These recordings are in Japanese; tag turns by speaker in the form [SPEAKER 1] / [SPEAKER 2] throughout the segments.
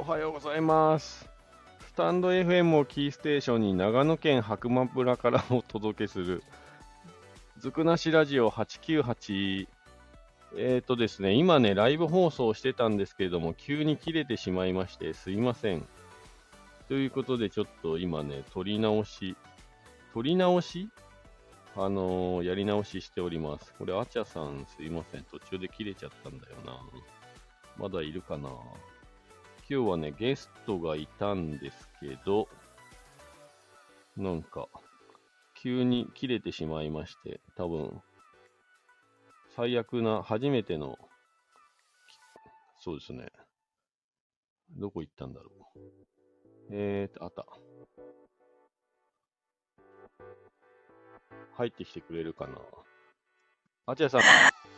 [SPEAKER 1] おはようございます。スタンド FM をキーステーションに長野県白馬村からお届けする、ずくなしラジオ898。えーとですね、今ね、ライブ放送してたんですけれども、急に切れてしまいまして、すいません。ということで、ちょっと今ね、撮り直し、撮り直し？あのーやり直ししております。これ、あちゃさん、すいません。途中で切れちゃったんだよな。まだいるかな今日はね、ゲストがいたんですけど、なんか、急に切れてしまいまして、多分、最悪な、初めての、そうですね。どこ行ったんだろう。えーと、あった。入ってきてくれるかな。あちやさん、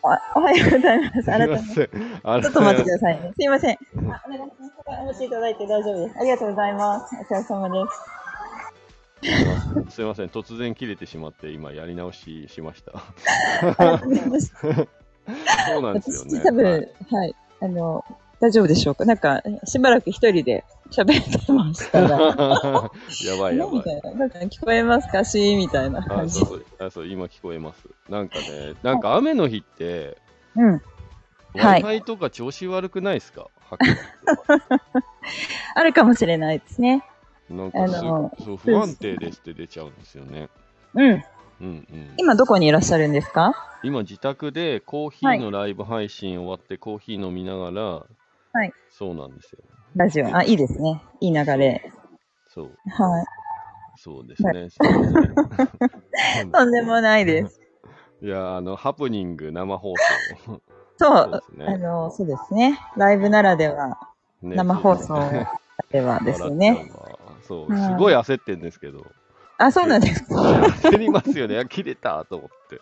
[SPEAKER 2] おおはようございます。改めて。
[SPEAKER 1] ち
[SPEAKER 2] ちょっと待ってくださいね。すいません。あお願いします。お待ちいただいて大丈夫です。ありがとうございます。お疲れ様です。
[SPEAKER 1] すいません、突然切れてしまって、今やり直ししました。
[SPEAKER 2] ありがとうございます。
[SPEAKER 1] そうなんですよね。
[SPEAKER 2] 私多分、はい、あの、大丈夫でしょうかなんか、しばらく一人で喋ってました
[SPEAKER 1] やばいやばい。
[SPEAKER 2] な。なんか聞こえますかしみたいな
[SPEAKER 1] あ
[SPEAKER 2] 感じ
[SPEAKER 1] そう。そうあそう今聞こえます。なんかね、なんか雨の日って、
[SPEAKER 2] うん。はい
[SPEAKER 1] Wi-Fi とか調子悪くないですか、白馬って
[SPEAKER 2] あるかもしれないですね。
[SPEAKER 1] なんかす
[SPEAKER 2] あの
[SPEAKER 1] そう不安定ですって出ちゃうんですよね。
[SPEAKER 2] うん。
[SPEAKER 1] うんうん、
[SPEAKER 2] 今どこにいらっしゃるんですか？
[SPEAKER 1] 今自宅でコーヒーのライブ配信終わってコーヒー飲みながら、
[SPEAKER 2] はい
[SPEAKER 1] そうなんですよ。
[SPEAKER 2] ラジオ。あ、いいですね。いい流れ。
[SPEAKER 1] そう、
[SPEAKER 2] はい。
[SPEAKER 1] そうですね。
[SPEAKER 2] とんでもないです。
[SPEAKER 1] いや、あの、ハプニング生放送。
[SPEAKER 2] そう、
[SPEAKER 1] ですね
[SPEAKER 2] あの、そうですね。ライブならでは、
[SPEAKER 1] ね
[SPEAKER 2] 生放送
[SPEAKER 1] そうで
[SPEAKER 2] はですよね。
[SPEAKER 1] そう、
[SPEAKER 2] うん
[SPEAKER 1] すごい焦ってんですけど。
[SPEAKER 2] あ、そうなんですか。
[SPEAKER 1] 焦りますよね。あ切れたと思って。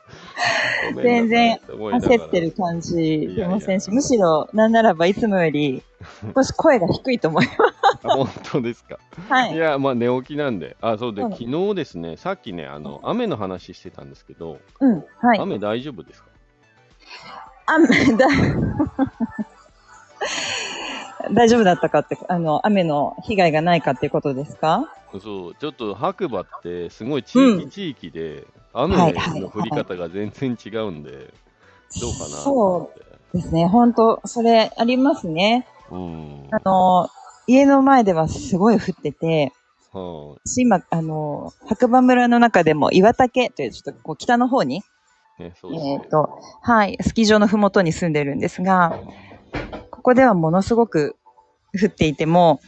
[SPEAKER 2] 全然焦ってる感じ出ませんし、むしろ、なんならばいつもより、少し声が低いと思いま
[SPEAKER 1] あ本当ですか。
[SPEAKER 2] す。はいい。
[SPEAKER 1] や、まあ寝起きなんで。あ、そうで、
[SPEAKER 2] うん
[SPEAKER 1] 昨日ですね、さっきね、あの、雨の話してたんですけど、
[SPEAKER 2] うん、はい。
[SPEAKER 1] 雨大丈夫ですか？
[SPEAKER 2] 雨、だ、大丈夫だったかって、あの、雨の被害がないかっていうことですか？
[SPEAKER 1] そう、ちょっと白馬ってすごい地域
[SPEAKER 2] うん
[SPEAKER 1] 地域で、雨
[SPEAKER 2] はいはい
[SPEAKER 1] の降り方が全然違うんで、どうかなと
[SPEAKER 2] そ
[SPEAKER 1] 思って。
[SPEAKER 2] うですね。本当それありますね。
[SPEAKER 1] うん。
[SPEAKER 2] あの、家の前ではすごい降ってて、
[SPEAKER 1] は
[SPEAKER 2] 私今、あの、白馬村の中でも岩竹というちょっとこう北の方に、
[SPEAKER 1] い。ね、そうですね。
[SPEAKER 2] えっ、と、はい、スキー場のふもとに住んでるんですが、ここではものすごく降っていても、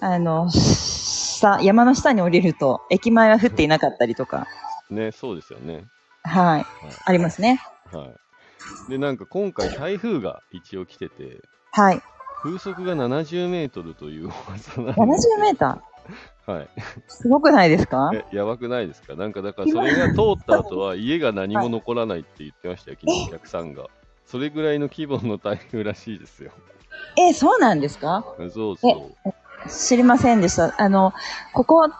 [SPEAKER 2] あの、下、山の下に降りると、駅前は降っていなかったりとか、
[SPEAKER 1] ね、そうですよね。
[SPEAKER 2] はい、ありますね。
[SPEAKER 1] はい。で、なんか今回台風が一応来てて、
[SPEAKER 2] はい。
[SPEAKER 1] 風速が70メートルという噂なん
[SPEAKER 2] 70
[SPEAKER 1] です
[SPEAKER 2] メータ
[SPEAKER 1] ー？はい。
[SPEAKER 2] ーすごくないですか？
[SPEAKER 1] え、やばくないですか？なんかだからそれが通った後は家が何も残らないって言ってましたよ、昨日お客さんが。それぐらいの規模の台風らしいですよ。
[SPEAKER 2] え、そうなんですか？
[SPEAKER 1] そうそう。
[SPEAKER 2] 知りませんでした。あの、ここ、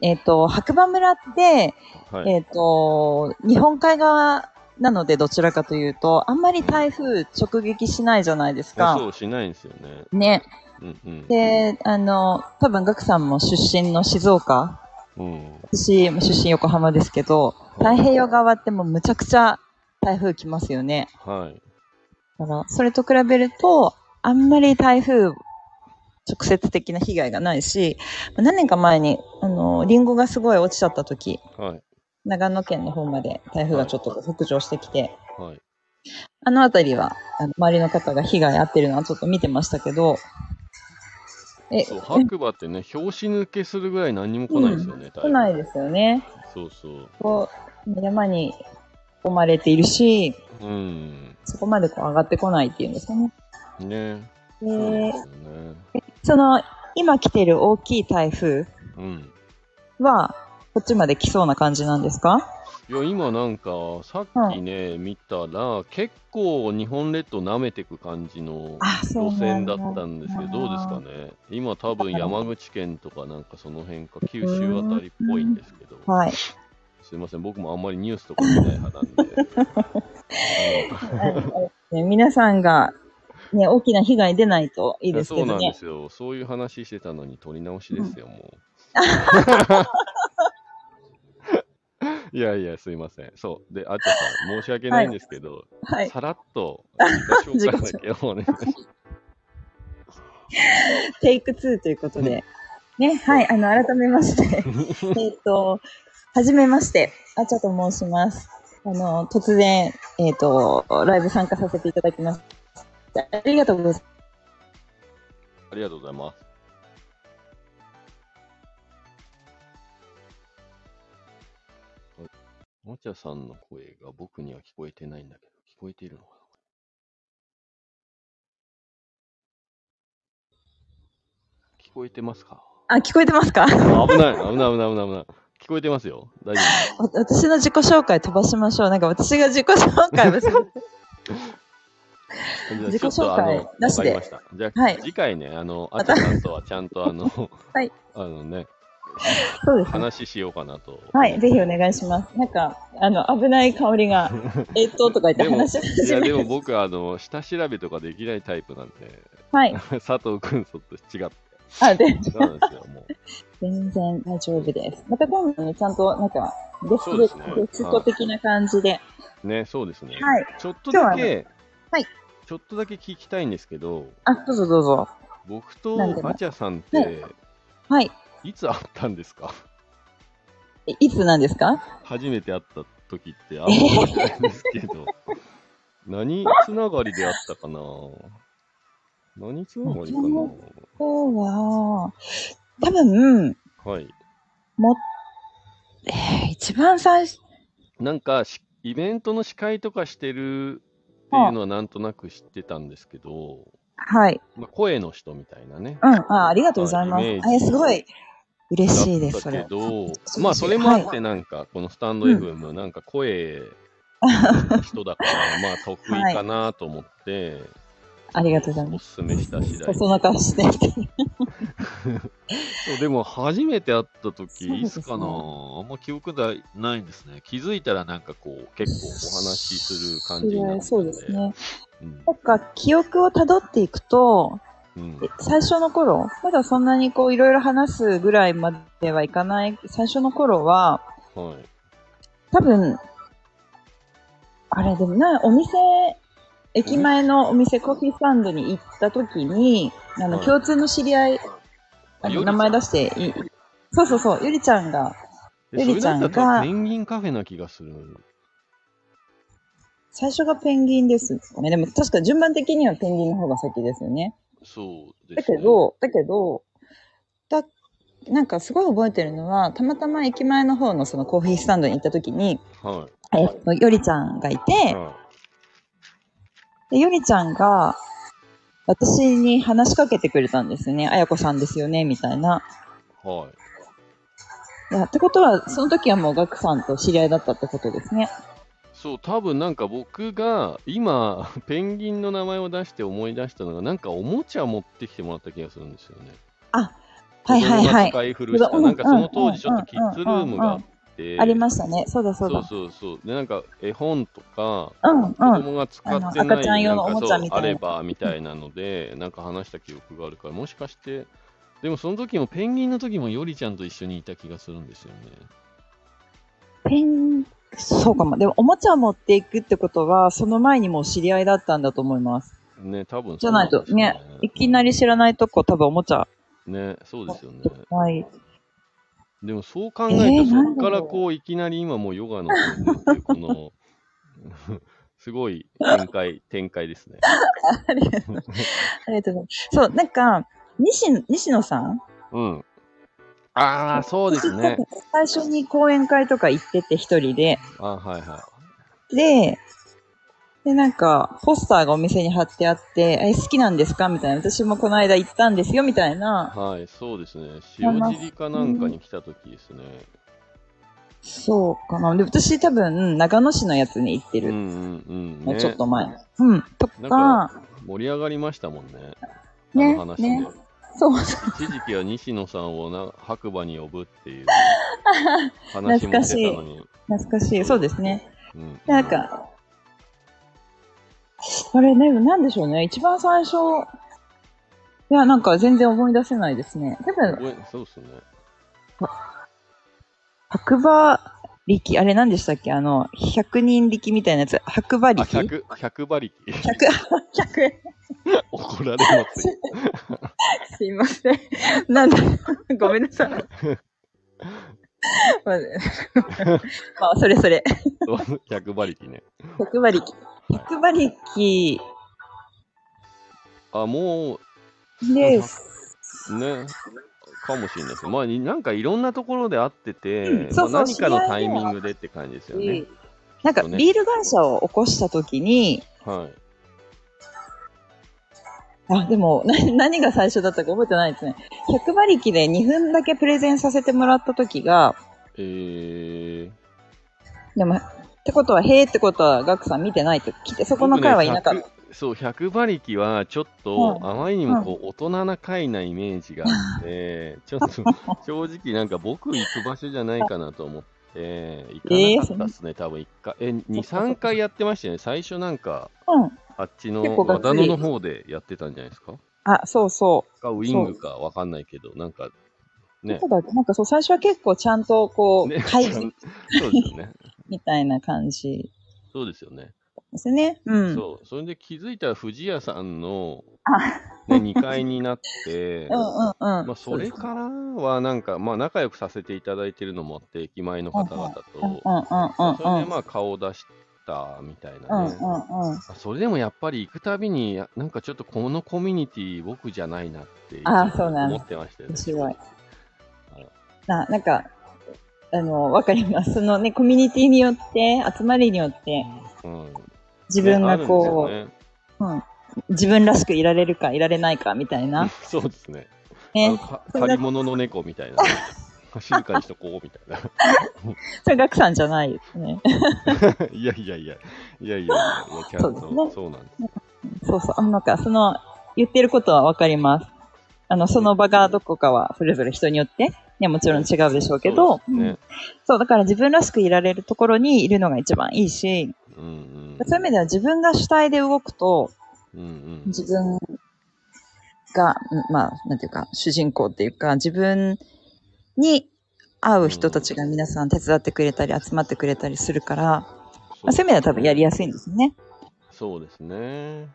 [SPEAKER 2] えっ、と、白馬村って、
[SPEAKER 1] はい。
[SPEAKER 2] えっ、と、日本海側なのでどちらかというと、あんまり台風直撃しないじゃないですか。
[SPEAKER 1] そうしないんですよね。
[SPEAKER 2] ね。
[SPEAKER 1] うんうん。
[SPEAKER 2] で、あの、多分、ガクさんも出身の静岡。
[SPEAKER 1] うん。
[SPEAKER 2] 私も出身横浜ですけど、太平洋側ってもうむちゃくちゃ台風来ますよね。
[SPEAKER 1] はい。
[SPEAKER 2] だから、それと比べると、あんまり台風、直接的な被害がないし、何年か前に、あの、リンゴがすごい落ちちゃった時、
[SPEAKER 1] はい。
[SPEAKER 2] 長野県の方まで台風がちょっと北上してきて、
[SPEAKER 1] はい。
[SPEAKER 2] あのあたりは、あの周りの方が被害あってるのはちょっと見てましたけど、え、
[SPEAKER 1] そう、白馬ってね、拍子抜けするぐらい何にも来ないですよね、
[SPEAKER 2] 来ないですよね。
[SPEAKER 1] そうそう。
[SPEAKER 2] こう、山に囲まれているし、
[SPEAKER 1] うん。
[SPEAKER 2] そこまでこう上がってこないっていうんですかね。
[SPEAKER 1] ね。
[SPEAKER 2] で
[SPEAKER 1] ね。
[SPEAKER 2] その、今来てる大きい台風
[SPEAKER 1] うん。
[SPEAKER 2] は、こっちまで来そうな感じなんですか？
[SPEAKER 1] いや、今なんか、さっきね、見たら、結構日本列島舐めてく感じの
[SPEAKER 2] あそう
[SPEAKER 1] 路
[SPEAKER 2] なんだ
[SPEAKER 1] 線だったんですけど、どうですかね？今多分山口県とかなんかその辺か、九州あたりっぽいんですけど、
[SPEAKER 2] はい。
[SPEAKER 1] すいません、僕もあんまりニュースとか見ない派なんで。
[SPEAKER 2] あ のね皆さんがね、大きな被害出ないといいですけ
[SPEAKER 1] そうなんで
[SPEAKER 2] どね。
[SPEAKER 1] すよ。そういう話してたのに取り直しですよ、もう。いやいや、すいません。そう。で、あっちゃさん、申し訳ないんですけど、
[SPEAKER 2] はい。
[SPEAKER 1] さらっと自己紹介だけお願いします。
[SPEAKER 2] テイク2ということで。ね、はい、あの、改めまして。えっと、はじめまして、あちゃと申します。あの、突然、えっ、と、ライブ参加させていただきました。ありがとうございます。
[SPEAKER 1] ありがとうございます。もちゃさんの声が僕には聞こえてないんだけど、聞こえているのかな？聞こえてますか？
[SPEAKER 2] あ、聞こえてますか？
[SPEAKER 1] あ危ない、危ない、危ない、危ない、危ない。聞こえてますよ。大丈夫。
[SPEAKER 2] わ私の自己紹介飛ばしましょう。なんか私が自己紹介をする。自己紹介なしで
[SPEAKER 1] わかりました。じゃあ、
[SPEAKER 2] はい
[SPEAKER 1] 次回ね、あの、あちゃさんとはちゃんとあの、
[SPEAKER 2] はい
[SPEAKER 1] あのね、
[SPEAKER 2] そうですね。
[SPEAKER 1] 話しようかなと。
[SPEAKER 2] はい、ぜひお願いします。なんか、あの、危ない香りが、えっと、とか言って話し
[SPEAKER 1] いや、
[SPEAKER 2] 始め
[SPEAKER 1] でも僕、あの、下調べとかできないタイプなんで、
[SPEAKER 2] はい。
[SPEAKER 1] 佐藤くんと違って。
[SPEAKER 2] あ、で、
[SPEAKER 1] そうですよ、もう。
[SPEAKER 2] 全然大丈夫です。また今度ね、ちゃんと、なんか、ゲスト
[SPEAKER 1] ね
[SPEAKER 2] ゲスト的な感じで。
[SPEAKER 1] ね、そうですね。
[SPEAKER 2] はい。
[SPEAKER 1] ちょっとだけ、
[SPEAKER 2] はい。
[SPEAKER 1] ちょっとだけ聞きたいんですけど、
[SPEAKER 2] あ、どうぞどうぞ。
[SPEAKER 1] 僕と
[SPEAKER 2] なんでも。
[SPEAKER 1] あちゃさんって、
[SPEAKER 2] はい。
[SPEAKER 1] い。つ会ったんですか？
[SPEAKER 2] えいつなんですか？
[SPEAKER 1] 初めて会った時って、あんま覚えてないんですけど、何つながりで会ったかな？何つながりかな？
[SPEAKER 2] 今日は、多分、
[SPEAKER 1] はい。
[SPEAKER 2] も、えー一番最初、
[SPEAKER 1] なんかし、イベントの司会とかしてるっていうのはなんとなく知ってたんですけど、
[SPEAKER 2] はい。
[SPEAKER 1] まあ、声の人みたいなね。
[SPEAKER 2] うん、あ、ありがとうございます。え、すごい、嬉しいです、それ
[SPEAKER 1] け。ど、まあそれもあっ
[SPEAKER 2] は
[SPEAKER 1] てなんか、このスタンド FM なんか声 の人だから、まあ得意かなと思って、
[SPEAKER 2] ありがとうございます。
[SPEAKER 1] おすすめした次第。
[SPEAKER 2] そその顔して。
[SPEAKER 1] そうでも初めて会った時、
[SPEAKER 2] そうですね
[SPEAKER 1] いつかな？あんま記憶がないんですね。気づいたらなんかこう、結構お話しする感じになってたん
[SPEAKER 2] そうですね。
[SPEAKER 1] うん
[SPEAKER 2] なんか、記憶をたどっていくと、
[SPEAKER 1] うん
[SPEAKER 2] え最初の頃、まだそんなにこう、いろいろ話すぐらいまではいかない、最初の頃は、
[SPEAKER 1] はい。
[SPEAKER 2] 多分、あれでもな、お店、駅前のお店、コーヒースタンドに行った時に、あの、
[SPEAKER 1] はい
[SPEAKER 2] 共通の知り合い、あの、名前出していい、そうそうそう、ゆりちゃんが、
[SPEAKER 1] で
[SPEAKER 2] ゆりちゃんが
[SPEAKER 1] ペンギンカフェな気がする。
[SPEAKER 2] 最初がペンギンですかね。でも確か順番的にはペンギンの方が先ですよね。
[SPEAKER 1] そうです、ね。
[SPEAKER 2] だけど、だけど、だ、なんかすごい覚えてるのは、たまたま駅前の方のそのコーヒースタンドに行った時に、
[SPEAKER 1] は
[SPEAKER 2] えっと、よりちゃんがいて
[SPEAKER 1] い。、は
[SPEAKER 2] で、よりちゃんが、私に話しかけてくれたんですよね。あやこさんですよね、みたいな。
[SPEAKER 1] い。はい。
[SPEAKER 2] いや、ってことは、その時はもうガクさんと知り合いだったってことですね。
[SPEAKER 1] そう、多分なんか僕が今、ペンギンの名前を出して思い出したのが、なんかおもちゃ持ってきてもらった気がするんですよね。
[SPEAKER 2] はいはいはい。
[SPEAKER 1] 使い古した。
[SPEAKER 2] うん
[SPEAKER 1] なんかその当時ちょっとキッズルームがあって、
[SPEAKER 2] ありましたね。そうだそう
[SPEAKER 1] そう
[SPEAKER 2] だ。
[SPEAKER 1] そうそう。で、なんか絵本とか、
[SPEAKER 2] うんうん。
[SPEAKER 1] 子供が使ってない
[SPEAKER 2] 赤ちゃん用のおもちゃみたいな
[SPEAKER 1] あればみたいなので、なんか話した記憶があるから、もしかして、でもその時もペンギンの時もよりちゃんと一緒にいた気がするんですよね。
[SPEAKER 2] ペン、そうかも。でも、おもちゃを持っていくってことは、その前にもう知り合いだったんだと思います。
[SPEAKER 1] ね、多分
[SPEAKER 2] じゃないと、ね、いきな
[SPEAKER 1] り。
[SPEAKER 2] り知らないとこ、多分おもちゃ。
[SPEAKER 1] ね、そうですよね。
[SPEAKER 2] はい。
[SPEAKER 1] でもそう考え
[SPEAKER 2] え
[SPEAKER 1] ると、
[SPEAKER 2] ーなんだろう
[SPEAKER 1] そっからこういきなり今もうヨガの方にっていうこの、すごい展開、展開ですね。
[SPEAKER 2] ありがとう。ございます。そう、なんか、西野、西野さん？
[SPEAKER 1] うん。ああ、そうですね。
[SPEAKER 2] 最初に講演会とか行ってて一人で、
[SPEAKER 1] あはいは
[SPEAKER 2] で、で、なんか、ポスターがお店に貼ってあって、え、好きなんですか？みたいな。私もこの間行ったんですよ、みたいな。
[SPEAKER 1] い。はい、そうですね。塩尻かなんかに来た時ですね。
[SPEAKER 2] そうかな。で、私多分、長野市のやつに行ってる。
[SPEAKER 1] うんうんうん。ね、
[SPEAKER 2] もうちょっと前。うん。と
[SPEAKER 1] なん
[SPEAKER 2] か、
[SPEAKER 1] か盛り上がりましたもんね。
[SPEAKER 2] ね
[SPEAKER 1] あの話で。
[SPEAKER 2] ねそうそう。
[SPEAKER 1] 一時期は西野さんをな白馬に呼ぶっていう 話もしてたのに。
[SPEAKER 2] 懐かしい。そうですね。
[SPEAKER 1] うん、
[SPEAKER 2] なんか、これね、なんでしょうね。一番最初、いや、なんか全然思い出せないですね。多分、
[SPEAKER 1] そうっすね。
[SPEAKER 2] 白馬力、あれ何でしたっけ？あの、百人力みたいなやつ。白馬
[SPEAKER 1] あ、
[SPEAKER 2] 力
[SPEAKER 1] 100、100馬力。
[SPEAKER 2] 百百円。
[SPEAKER 1] 怒られますよ。
[SPEAKER 2] すいません。なんだ、ごめんなさい。まあ、まあ、それそれ。
[SPEAKER 1] そう100馬力ね。
[SPEAKER 2] 百馬力。百馬力
[SPEAKER 1] あ、も
[SPEAKER 2] です。
[SPEAKER 1] う、ね、かもしれないです。まあ、になんかいろんなところで会ってて、何かのタイミングでって感じですよね。
[SPEAKER 2] なんか、ビール会社を起こしたときに、
[SPEAKER 1] はい。
[SPEAKER 2] あ、でも、な何が最初だったか覚えてないですね。100馬力で2分だけプレゼンさせてもらった時が、
[SPEAKER 1] えー、
[SPEAKER 2] でも、ってことは、へーってことは、ガクさん見てないと来て、そこの回はいなかった。
[SPEAKER 1] 僕ね100そう、100馬力はちょっと、あまりにもこう、大人な回なイメージがあって、ちょっと正直なんか僕行く場所じゃないかなと思って、行かなかったっすね、多分1回。え、2、3回やってましたよね。最初なんか、
[SPEAKER 2] うん。
[SPEAKER 1] あっちの和田野の方でやってたんじゃないですか？
[SPEAKER 2] あ、そうそう。
[SPEAKER 1] か、ウィングかわかんないけど、なんか、ね
[SPEAKER 2] なんかそう、最初は結構ちゃんと、こう、
[SPEAKER 1] ね
[SPEAKER 2] 会議
[SPEAKER 1] そうですよね。
[SPEAKER 2] みたいな感じ
[SPEAKER 1] そうですよね。
[SPEAKER 2] ですね。うん。
[SPEAKER 1] そう。それで気づいたら藤谷さんの、
[SPEAKER 2] あ
[SPEAKER 1] ね、2階になって、
[SPEAKER 2] うんうんうん。
[SPEAKER 1] まあ、それからはなんか、まあ、仲良くさせていただいてるのもあって、駅前の方々と。
[SPEAKER 2] うんうんうんうん
[SPEAKER 1] それでまあ顔を出したみたいなね。
[SPEAKER 2] うんうんうん。
[SPEAKER 1] まあそれでもやっぱり行くたびに、やなんかちょっとこのコミュニティ僕じゃないなって
[SPEAKER 2] あそうなん
[SPEAKER 1] 思ってましたよね。
[SPEAKER 2] 面白い
[SPEAKER 1] はい。
[SPEAKER 2] な、なんか、あの、わかります。そのね、コミュニティによって、集まりによって、
[SPEAKER 1] うん、
[SPEAKER 2] 自分がこう、
[SPEAKER 1] ねね
[SPEAKER 2] うん、自分らしくいられるかいられないかみたいな。
[SPEAKER 1] そうですね。
[SPEAKER 2] ね。
[SPEAKER 1] 借り物の猫みたいな。静かにしとこうみたいな。
[SPEAKER 2] それ、ガクさんじゃないですね。
[SPEAKER 1] いやいやいや、いやいやいや、ちゃんと
[SPEAKER 2] そう
[SPEAKER 1] そうなんです。
[SPEAKER 2] そうそう。あなんか、その、言ってることはわかります。あの、その場がどこかは、それぞれ人によって、ね、もちろん違うでしょうけど、
[SPEAKER 1] そう
[SPEAKER 2] だから自分らしくいられるところにいるのが一番いいし、
[SPEAKER 1] うんうん。
[SPEAKER 2] そういう意味では自分が主体で動くと、
[SPEAKER 1] うんうん。
[SPEAKER 2] 自分が、うんまあ、なんていうか、主人公っていうか、自分に会う人たちが皆さん手伝ってくれたり、集まってくれたりするから、まあ、そういう意味では多分やりやすいんですよね。
[SPEAKER 1] そうですね。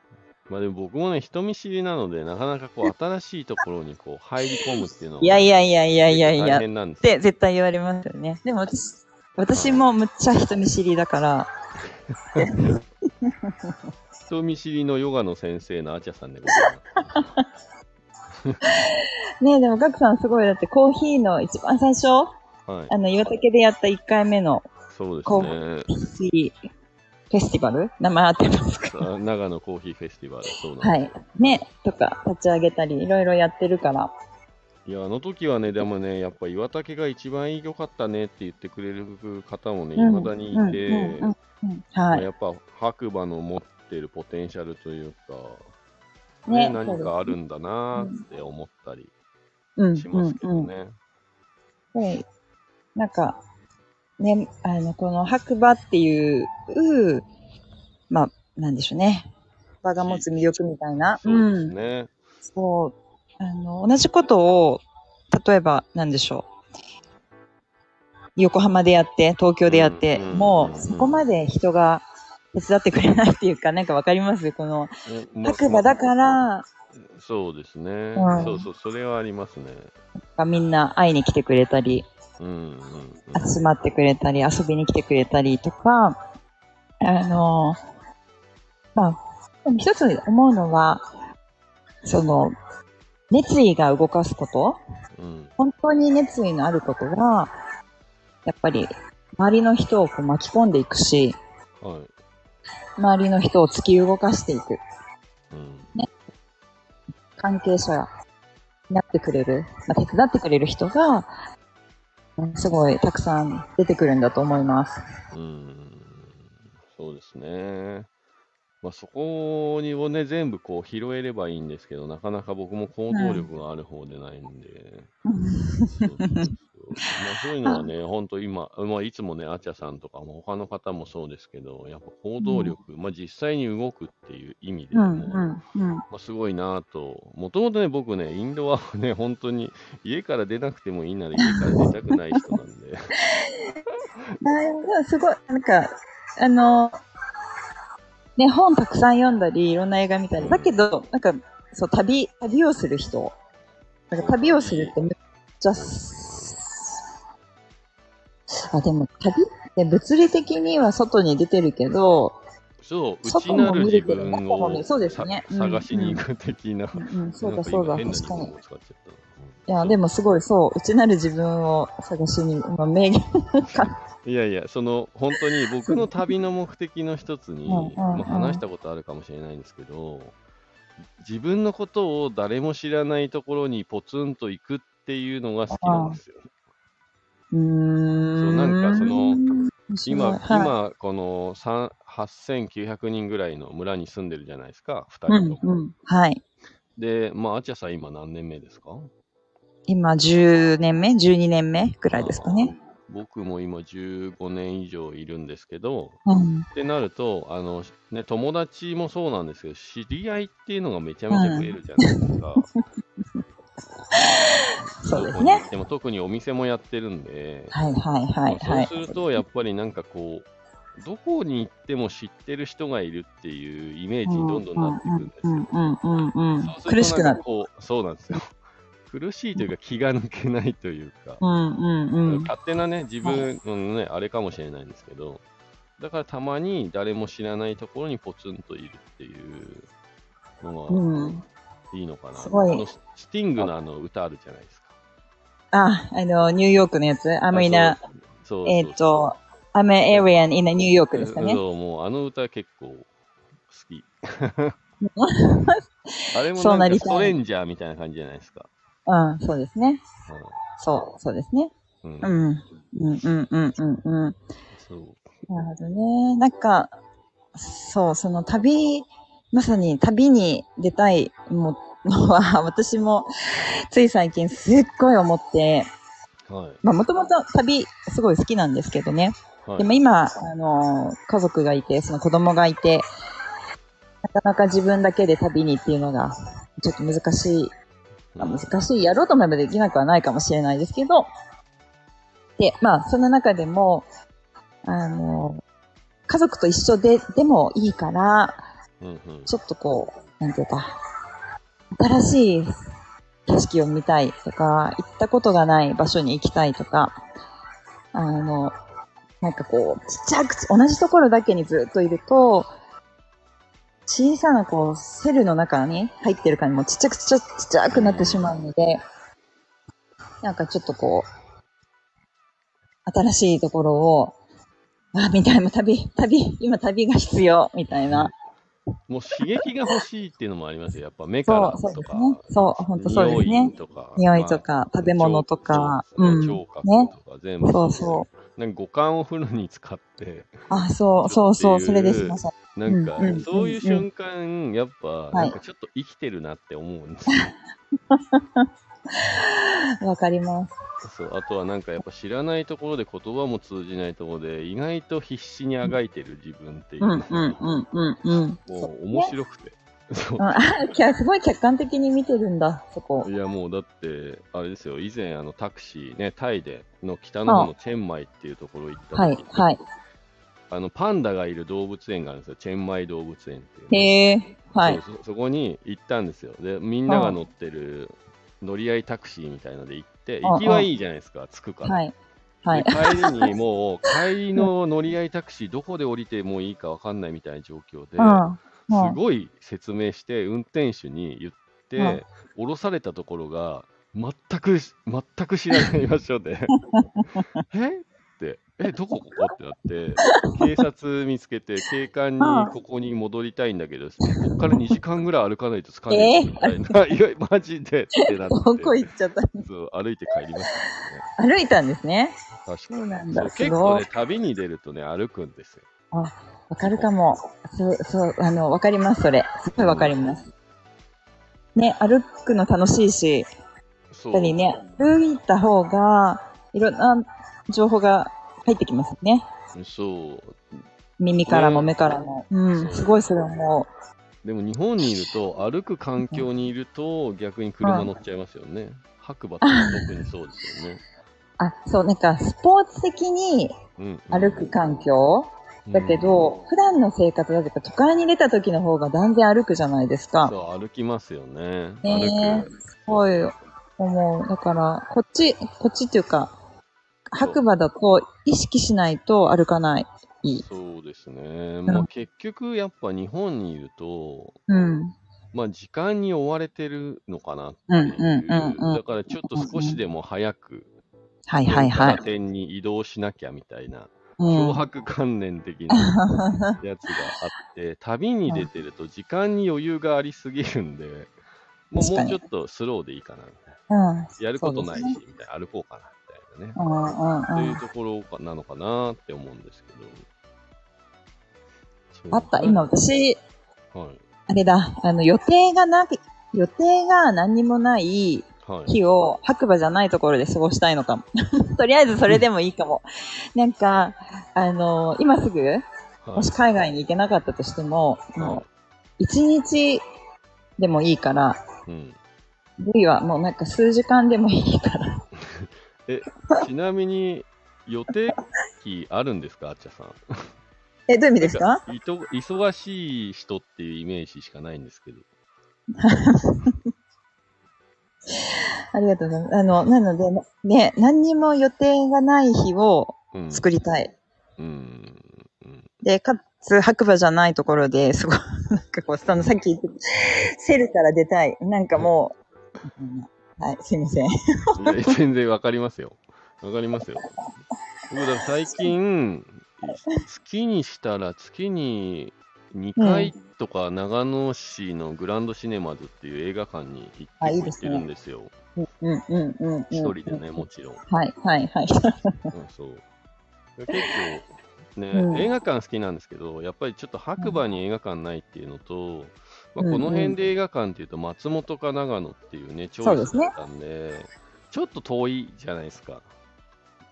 [SPEAKER 1] まあでも僕もね、人見知りなので、なかなかこう、新しいところにこう、入り込むっていうのは、
[SPEAKER 2] いやいやいやいやいやいや、っ
[SPEAKER 1] 大変なんです
[SPEAKER 2] て絶対言われますよね。でも私、私もむっちゃ人見知りだから、
[SPEAKER 1] 人見知りのヨガの先生のアチャさんでございます。
[SPEAKER 2] ねでもガクさんすごい、だってコーヒーの一番最初、
[SPEAKER 1] はい。
[SPEAKER 2] あの、岩竹でやった1回目の
[SPEAKER 1] そうです
[SPEAKER 2] コ
[SPEAKER 1] ね。
[SPEAKER 2] フェスティバル？名前合ってますか？
[SPEAKER 1] あ長野コーヒーフェスティバル、そうなん。
[SPEAKER 2] はい。ね、とか立ち上げたり、いろいろやってるから。
[SPEAKER 1] いや、あの時はね、でもね、やっぱ岩竹が一番良かったねって言ってくれる方もね、
[SPEAKER 2] うん
[SPEAKER 1] 未だにいて、やっぱ白馬の持ってるポテンシャルというか、
[SPEAKER 2] ね
[SPEAKER 1] ね、何かあるんだなーって思ったり
[SPEAKER 2] うん、
[SPEAKER 1] しますけ
[SPEAKER 2] うん、
[SPEAKER 1] どね。
[SPEAKER 2] うん。はい。なんか、ね、あの、この白馬っていう、まあ、なんでしょうね。場が持つ魅力みたいな。
[SPEAKER 1] そうですね。
[SPEAKER 2] そう。あの、同じことを、例えば、なんでしょう。横浜でやって、東京でやって、
[SPEAKER 1] うんうんうん
[SPEAKER 2] もう、そこまで人が手伝ってくれないっていうか、なんかわかります？この、
[SPEAKER 1] ま
[SPEAKER 2] 白馬だから、
[SPEAKER 1] そうですね、
[SPEAKER 2] うん
[SPEAKER 1] そうそう、それはありますね。
[SPEAKER 2] みんな会いに来てくれたり。集まってくれたり、遊びに来てくれたりとか、あの、まあ、一つ思うのは、その、熱意が動かすこと。
[SPEAKER 1] うん。
[SPEAKER 2] 本当に熱意のあることが、やっぱり、周りの人をこう巻き込んでいくし、
[SPEAKER 1] はい。
[SPEAKER 2] 周りの人を突き動かしていく。
[SPEAKER 1] うん。
[SPEAKER 2] 関係者になってくれる、まあ、手伝ってくれる人が、うんすごいたくさん出てくるんだと思います。
[SPEAKER 1] うん、そうですね。まあ、そこにをね、全部こう拾えればいいんですけど、なかなか僕も行動力がある方でないんで。まあ、そういうのはね、本当今、まあ、いつもね、あちゃさんとかも他の方もそうですけど、やっぱ行動力、まあ実際に動くっていう意味でも、
[SPEAKER 2] うんうんうん。
[SPEAKER 1] まあ、すごいなぁと、もともとね、僕ね、インドはね、本当に家から出なくてもいいなら家から出たくない人なんで、
[SPEAKER 2] あすごい、なんか、あの、ね、本たくさん読んだり、いろんな映画見たり、だけど、なんか、そう、旅、旅をする人。なんか旅をするってめっちゃす、あ、でも旅って物理的には外に出てるけど、
[SPEAKER 1] そう、
[SPEAKER 2] 外
[SPEAKER 1] 内なる自分を
[SPEAKER 2] るそうですね
[SPEAKER 1] 探しに行く的な、
[SPEAKER 2] うんうん、そうだそうだ、確かに。いや、でもすごいそう、内なる自分を探しに、まあ、名言か、
[SPEAKER 1] いやいや、その本当に僕の旅の目的の一つに、話したことあるかもしれないんですけど、自分のことを誰も知らないところにポツンと行くっていうのが好きなんですよ。
[SPEAKER 2] うーん。
[SPEAKER 1] そうなんかその今、
[SPEAKER 2] はい、
[SPEAKER 1] 今この3 8900人ぐらいの村に住んでるじゃないですか、2
[SPEAKER 2] うん
[SPEAKER 1] 人とも。
[SPEAKER 2] うん。はい。
[SPEAKER 1] で、まあ、あちゃさん今何年目ですか？
[SPEAKER 2] 今10年目 ?12 年目ぐらいですかね。
[SPEAKER 1] 僕も今15年以上いるんですけど、
[SPEAKER 2] うん。
[SPEAKER 1] ってなると、あの、ね、友達もそうなんですけど、知り合いっていうのがめちゃめちゃ増えるじゃないですか。
[SPEAKER 2] そうですね
[SPEAKER 1] っ。ても特にお店もやってるんで、
[SPEAKER 2] はいはいはいはい
[SPEAKER 1] まあそう。すると、やっぱりなんかこう、どこに行っても知ってる人がいるっていうイメージにどんどんなっていくんですよ。
[SPEAKER 2] うんうんうんうん。苦しくなる。
[SPEAKER 1] そうなんですよ。苦しいというか気が抜けないというか、
[SPEAKER 2] うんうんうん。
[SPEAKER 1] 勝手なね、自分のね、あれかもしれないんですけど、だからたまに誰も知らないところにポツンといるっていうの
[SPEAKER 2] う
[SPEAKER 1] が
[SPEAKER 2] ん。
[SPEAKER 1] いいのかな？
[SPEAKER 2] すごい
[SPEAKER 1] ススティングのあの歌あるじゃないですか。
[SPEAKER 2] あ、あの、ニューヨークのやつ ?I'm in a,
[SPEAKER 1] あそうそう
[SPEAKER 2] えっと、I'm an alien in a New York ですかね？
[SPEAKER 1] そう、もうあの歌結構好き。あれも
[SPEAKER 2] そうなん
[SPEAKER 1] かストレンジャーみたいな感じじゃないですか。
[SPEAKER 2] うん、そうですね。そう、そうですね。
[SPEAKER 1] うん。
[SPEAKER 2] う
[SPEAKER 1] うん
[SPEAKER 2] ん。うんうんうんうんうん。
[SPEAKER 1] そう。
[SPEAKER 2] なるほどね。なんか、そう、その旅、まさに旅に出たいものは、私もつい最近すっごい思って、
[SPEAKER 1] はい。
[SPEAKER 2] まあもともと旅すごい好きなんですけどね。
[SPEAKER 1] はい、
[SPEAKER 2] でも今、あの、家族がいて、その子供がいて、なかなか自分だけで旅にっていうのが、ちょっと難しい、まあ難しい、やろうと思えばできなくはないかもしれないですけど、で、まあ、その中でも、あの、家族と一緒で、でもいいから、
[SPEAKER 1] うんうん
[SPEAKER 2] ちょっとこう、なんていうか、新しい景色を見たいとか、行ったことがない場所に行きたいとか、あの、なんかこう、ちっちゃく、同じところだけにずっといると、小さなこう、セルの中に入ってる感じもちっちゃくちっちゃちっちゃくなってしまうので、なんかちょっとこう、新しいところを、あ、みたいな、旅、旅、今旅が必要、みたいな。
[SPEAKER 1] もう刺激が欲しいっていうのもありますよ。やっぱ目から
[SPEAKER 2] そう、そう
[SPEAKER 1] とか。
[SPEAKER 2] ですね。そう、本当そうです
[SPEAKER 1] 匂い
[SPEAKER 2] ね。
[SPEAKER 1] とか。
[SPEAKER 2] 匂いとか、食べ物とか、うん。
[SPEAKER 1] 聴覚
[SPEAKER 2] ね。
[SPEAKER 1] とか全部。
[SPEAKER 2] そうそう。
[SPEAKER 1] なんか五感をフルに使って、
[SPEAKER 2] あ、そう、そうそう、それです、まさ
[SPEAKER 1] なんかそういう瞬間、やっぱ、
[SPEAKER 2] はい
[SPEAKER 1] なんかちょっと生きてるなって思うんですよ。
[SPEAKER 2] に。わかります。
[SPEAKER 1] そうあとはなんかやっぱ知らないところで言葉も通じないところで意外と必死にあがいてる自分っていう
[SPEAKER 2] うん、
[SPEAKER 1] のが
[SPEAKER 2] うん、うん、うん、うん。
[SPEAKER 1] もう面白くて。そう
[SPEAKER 2] すごい客観的に見てるんだ、そこ。
[SPEAKER 1] いやもうだって、あれですよ、以前あのタクシーね、タイでの北の方のチェンマイっていうところ行った
[SPEAKER 2] はい
[SPEAKER 1] 時に、、
[SPEAKER 2] はい。
[SPEAKER 1] あのパンダがいる動物園があるんですよ、チェンマイ動物園っていうね、
[SPEAKER 2] へえ、はい。
[SPEAKER 1] そうそそこに行ったんですよ。で、みんなが乗ってる乗り合いタクシーみたいので行っ行きはいいじゃないですか、着くから。
[SPEAKER 2] はい。はい
[SPEAKER 1] で。帰りにもう、帰りの乗り合いタクシー、どこで降りてもいいか分かんないみたいな状況で、
[SPEAKER 2] うん。
[SPEAKER 1] す
[SPEAKER 2] うん
[SPEAKER 1] ごい説明して、運転手に言って、降ろされたところが、全く、全く知らない場所で、え？って、え、どこここってなって、警察見つけて、警官にここに戻りたいんだけど、こっから2時間ぐらい歩かないと着かないみたいな、いや、マジでってなって、
[SPEAKER 2] どこ行っちゃった
[SPEAKER 1] そう歩いて帰りましたね。
[SPEAKER 2] 歩いたんですね。
[SPEAKER 1] 確かに。結構ね、。旅に出るとね、歩くんですよ。
[SPEAKER 2] わかるかも。そう、そう、あの、わかります、それ。すごいわかります。ね、歩くの楽しいし、や
[SPEAKER 1] そう
[SPEAKER 2] っぱりね、歩いた方が、いろんな情報が入ってきますよね。
[SPEAKER 1] そう。
[SPEAKER 2] 耳からも目からも。うん、すごいそれ思
[SPEAKER 1] でも日本にいると、歩く環境にいると逆に車乗っちゃいますよね。白馬とか特にそうですよね。
[SPEAKER 2] う。あ、そう、なんかスポーツ的に
[SPEAKER 1] うん、
[SPEAKER 2] 歩く環境だけど、普段の生活だとか都会に出た時の方が断然歩くじゃないです
[SPEAKER 1] うん
[SPEAKER 2] か。
[SPEAKER 1] そう、歩きますよね。
[SPEAKER 2] ね
[SPEAKER 1] 歩く。
[SPEAKER 2] すごい思う。だから、こっち、こっちっていうか、白馬だと意識しないと歩かない。
[SPEAKER 1] そうですね。まあ結局やっぱ日本にいると、
[SPEAKER 2] うん。
[SPEAKER 1] まあ時間に追われてるのかなっていう。だからちょっと少しでも早く、
[SPEAKER 2] はいはいはい。
[SPEAKER 1] 点に移動しなきゃみたいな、
[SPEAKER 2] うん
[SPEAKER 1] 脅迫観念的な やつがあって、旅に出てると時間に余裕がありすぎるんで、もうもうちょっとスローでいいかなみたいな。
[SPEAKER 2] うん。
[SPEAKER 1] やることないし、みたいな。歩こうかなみたね。
[SPEAKER 2] うんう。
[SPEAKER 1] いうところかなのかなって思うんですけど。
[SPEAKER 2] あった、今私、
[SPEAKER 1] はい。
[SPEAKER 2] あれだ、あの、予定がなく、予定が何にもない
[SPEAKER 1] はい。
[SPEAKER 2] 日を白馬じゃないところで過ごしたいのかも。とりあえずそれでもいいかも。なんか、あの、今すぐ、
[SPEAKER 1] はい
[SPEAKER 2] もし海外に行けなかったとしても、も
[SPEAKER 1] は
[SPEAKER 2] う、一日でもいいから、
[SPEAKER 1] いうん、
[SPEAKER 2] V はもうなんか数時間でもいいから。
[SPEAKER 1] ちなみに、予定期あるんですか、あっちゃさん？
[SPEAKER 2] え、どういう意味ですか？
[SPEAKER 1] いと忙しい人っていうイメージしかないんですけど。
[SPEAKER 2] ありがとうございます。あの、なので、ね、何にも予定がない日を
[SPEAKER 1] うん。
[SPEAKER 2] 作りたい。
[SPEAKER 1] うん。うん。
[SPEAKER 2] で、かつ、白馬じゃないところで、すごい、なんかこう、そのさっき言ってた、セルから出たい。なんかもう、うんはい、すいません。
[SPEAKER 1] 全然わかりますよ。わかりますよ。僕だ最近、月にしたら月に2回とか長野市のグランドシネマズっていう映画館に行って
[SPEAKER 2] ですね
[SPEAKER 1] るんですよ。一人でね、もちろん。
[SPEAKER 2] はい、はい、はい。
[SPEAKER 1] うん、そう。結構、ね、
[SPEAKER 2] うん
[SPEAKER 1] 映画館好きなんですけど、やっぱりちょっと白馬に映画館ないっていうのと、まあ、
[SPEAKER 2] うん
[SPEAKER 1] この辺で映画館っていうと松本か長野っていうね、チョイスだったんで、ちょっと遠いじゃないですか。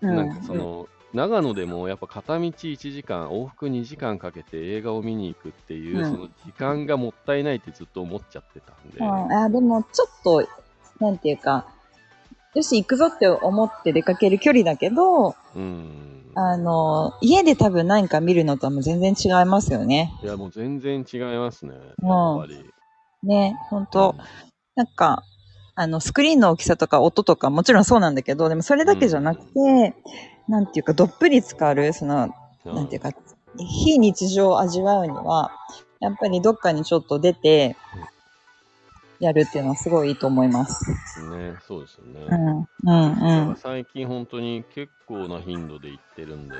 [SPEAKER 2] うん。
[SPEAKER 1] なんかその、長野でもやっぱ片道1時間、往復2時間かけて映画を見に行くっていう、
[SPEAKER 2] うん。
[SPEAKER 1] その時間がもったいないってずっと思っちゃってたんで、
[SPEAKER 2] うん、あでも、ちょっと、なんていうか、よし、行くぞって思って出かける距離だけど、
[SPEAKER 1] うん。
[SPEAKER 2] あの、家で多分何か見るのとはもう全然違いますよね。
[SPEAKER 1] いや、もう全然違いますね、
[SPEAKER 2] うん。
[SPEAKER 1] やっぱり。
[SPEAKER 2] ね、本当。なんか、あの、スクリーンの大きさとか音とかもちろんそうなんだけど、でもそれだけじゃなくて、なんていうか、どっぷり浸かる、その、
[SPEAKER 1] うん。
[SPEAKER 2] なんていうか、非日常を味わうには、やっぱりどっかにちょっと出て、やるっていうのはすごいいいと思います。
[SPEAKER 1] ね、そうですよね。
[SPEAKER 2] うん、うん、うん。
[SPEAKER 1] 最近本当に結構な頻度で行ってるんで、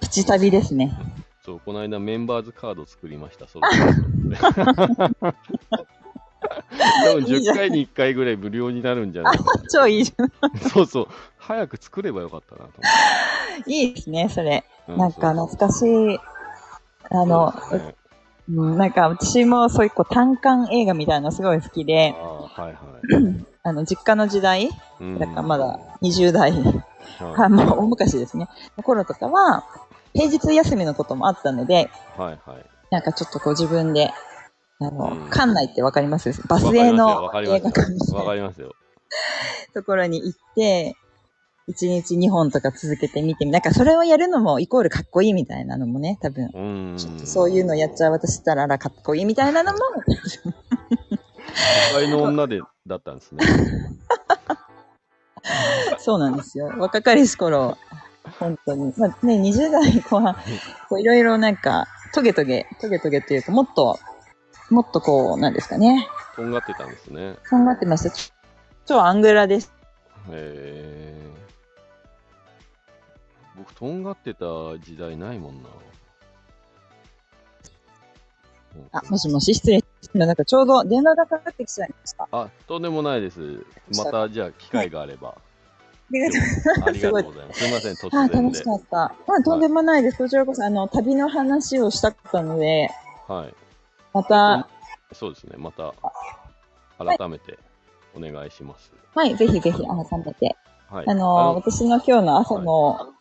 [SPEAKER 2] プチ旅ですね。
[SPEAKER 1] そう、この間メンバーズカード作りました、そろそろ多分10回に1回ぐらい無料になるんじゃないか
[SPEAKER 2] 超いいじゃん。
[SPEAKER 1] な。そうそう。早く作ればよかったなと
[SPEAKER 2] いいですね、それ。
[SPEAKER 1] 思って。
[SPEAKER 2] なんか懐かしい。あの、
[SPEAKER 1] ね
[SPEAKER 2] うん、なんか私もそういうこう単館映画みたいなのすごい好きで、
[SPEAKER 1] ああ、はいはい。
[SPEAKER 2] あの、実家の時代、
[SPEAKER 1] うん
[SPEAKER 2] だからまだ20代、
[SPEAKER 1] は
[SPEAKER 2] はい、もう大昔ですね。の頃とかは、平日休みのこともあったので、
[SPEAKER 1] いはい。
[SPEAKER 2] なんかちょっとこう自分で、あの、
[SPEAKER 1] うん
[SPEAKER 2] 館内ってわかります？バス停の映画館みたいな
[SPEAKER 1] りますよ。
[SPEAKER 2] ところに行って、1日2本とか続けて見てみ、なんかそれをやるのもイコールかっこいいみたいなのもね、多分、
[SPEAKER 1] うん。
[SPEAKER 2] ちょっとそういうのやっちゃう私ったらあらかっこいいみたいなのも、
[SPEAKER 1] 都会の女で、だったんですね。
[SPEAKER 2] そうなんですよ。若かりし頃、本当に。まあね、20代後半、こういろいろなんか、トゲトゲ、トゲトゲっていうか、もっと、もっとこう、なんですかね。
[SPEAKER 1] とんがってたんですね。
[SPEAKER 2] 考えてました。ち超アングラです。
[SPEAKER 1] へえ。僕、とんがってた時代ないもんな。
[SPEAKER 2] あ、もしもし、失礼し。なんかちょうど電話がかかってきちゃいました。
[SPEAKER 1] あ、とんでもないです。また、じゃあ、機会があれば。
[SPEAKER 2] ありがとう
[SPEAKER 1] ありがとうございます。すみません、突
[SPEAKER 2] あ、
[SPEAKER 1] 然で
[SPEAKER 2] 楽し。かった。まあ、とんでもないです。こちらこそ、あの、旅の話をしたかったので、
[SPEAKER 1] はい。
[SPEAKER 2] また、
[SPEAKER 1] そうですね、また、改めてお願いします。
[SPEAKER 2] はい、ぜひぜひ、改めて。
[SPEAKER 1] はい。
[SPEAKER 2] あの、私の今日の朝の、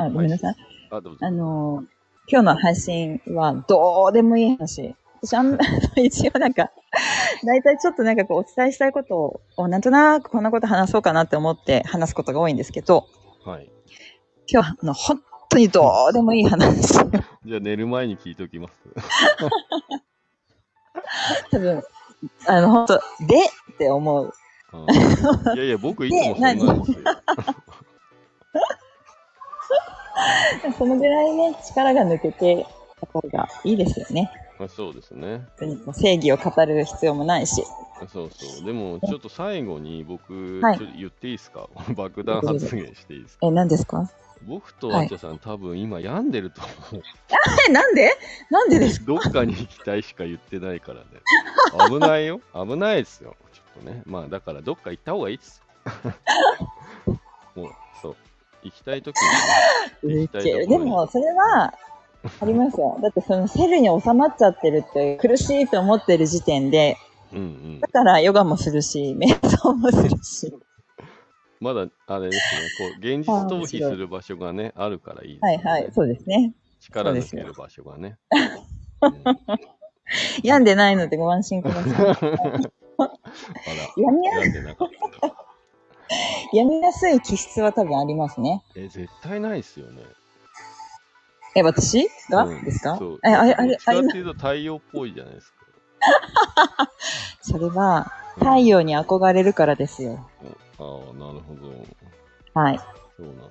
[SPEAKER 2] あ、ごめんなさい。
[SPEAKER 1] あ、どうぞ。
[SPEAKER 2] あの、今日の配信はどうでもいい話。私あん ま、一応なんか、大体ちょっとなんかこうお伝えしたいことを、なんとなくこんなこと話そうかなって思って話すことが多いんですけど、
[SPEAKER 1] はい。
[SPEAKER 2] 今日はあの、本当にどうでもいい話。
[SPEAKER 1] じゃあ寝る前に聞いときます。
[SPEAKER 2] 多分、あの、本当でって思う。
[SPEAKER 1] うんいやいや、僕いつもそんなんですよ。
[SPEAKER 2] そのぐらいね、力が抜けてた方がいいですよね。
[SPEAKER 1] まあそうですね。
[SPEAKER 2] 別にこう正義を語る必要もないし。
[SPEAKER 1] そうそう。でも、ちょっと最後に僕、
[SPEAKER 2] はい
[SPEAKER 1] ちょっと言っていいですか？爆弾発言していいですか？
[SPEAKER 2] え、何ですか？
[SPEAKER 1] 僕とあちゃさん、多分今病んでると思う。
[SPEAKER 2] え、なんで？なんでですか？
[SPEAKER 1] どっかに行きたいしか言ってないからね。危ないよ。危ないですよ。ちょっとね。まあ、だからどっか行った方がいいです。もう、そう。行きたいときに、ね、行きたい
[SPEAKER 2] でも、それは、ありますよ。だってそのセルに収まっちゃってるって苦しいと思ってる時点で、
[SPEAKER 1] うんうん
[SPEAKER 2] だ。からヨガもするし、瞑想もするし。
[SPEAKER 1] まだ、あれですね。こう、現実逃避する場所がね、あるからいいです、ね。
[SPEAKER 2] はいはい、そうですね。
[SPEAKER 1] 力抜ける場所がね。
[SPEAKER 2] 病んでないのでご安心ください。病
[SPEAKER 1] んでなかった。
[SPEAKER 2] 病みやすい気質は多分ありますね。
[SPEAKER 1] え、絶対ないっすよね。
[SPEAKER 2] え、私？が、
[SPEAKER 1] うん
[SPEAKER 2] ですか？え、あれ、あれ、あれ
[SPEAKER 1] っていうと太陽っぽいじゃないですか。
[SPEAKER 2] それは、太陽に憧れるからですよ。
[SPEAKER 1] ああ、なるほど。
[SPEAKER 2] はい。
[SPEAKER 1] そうなんだ。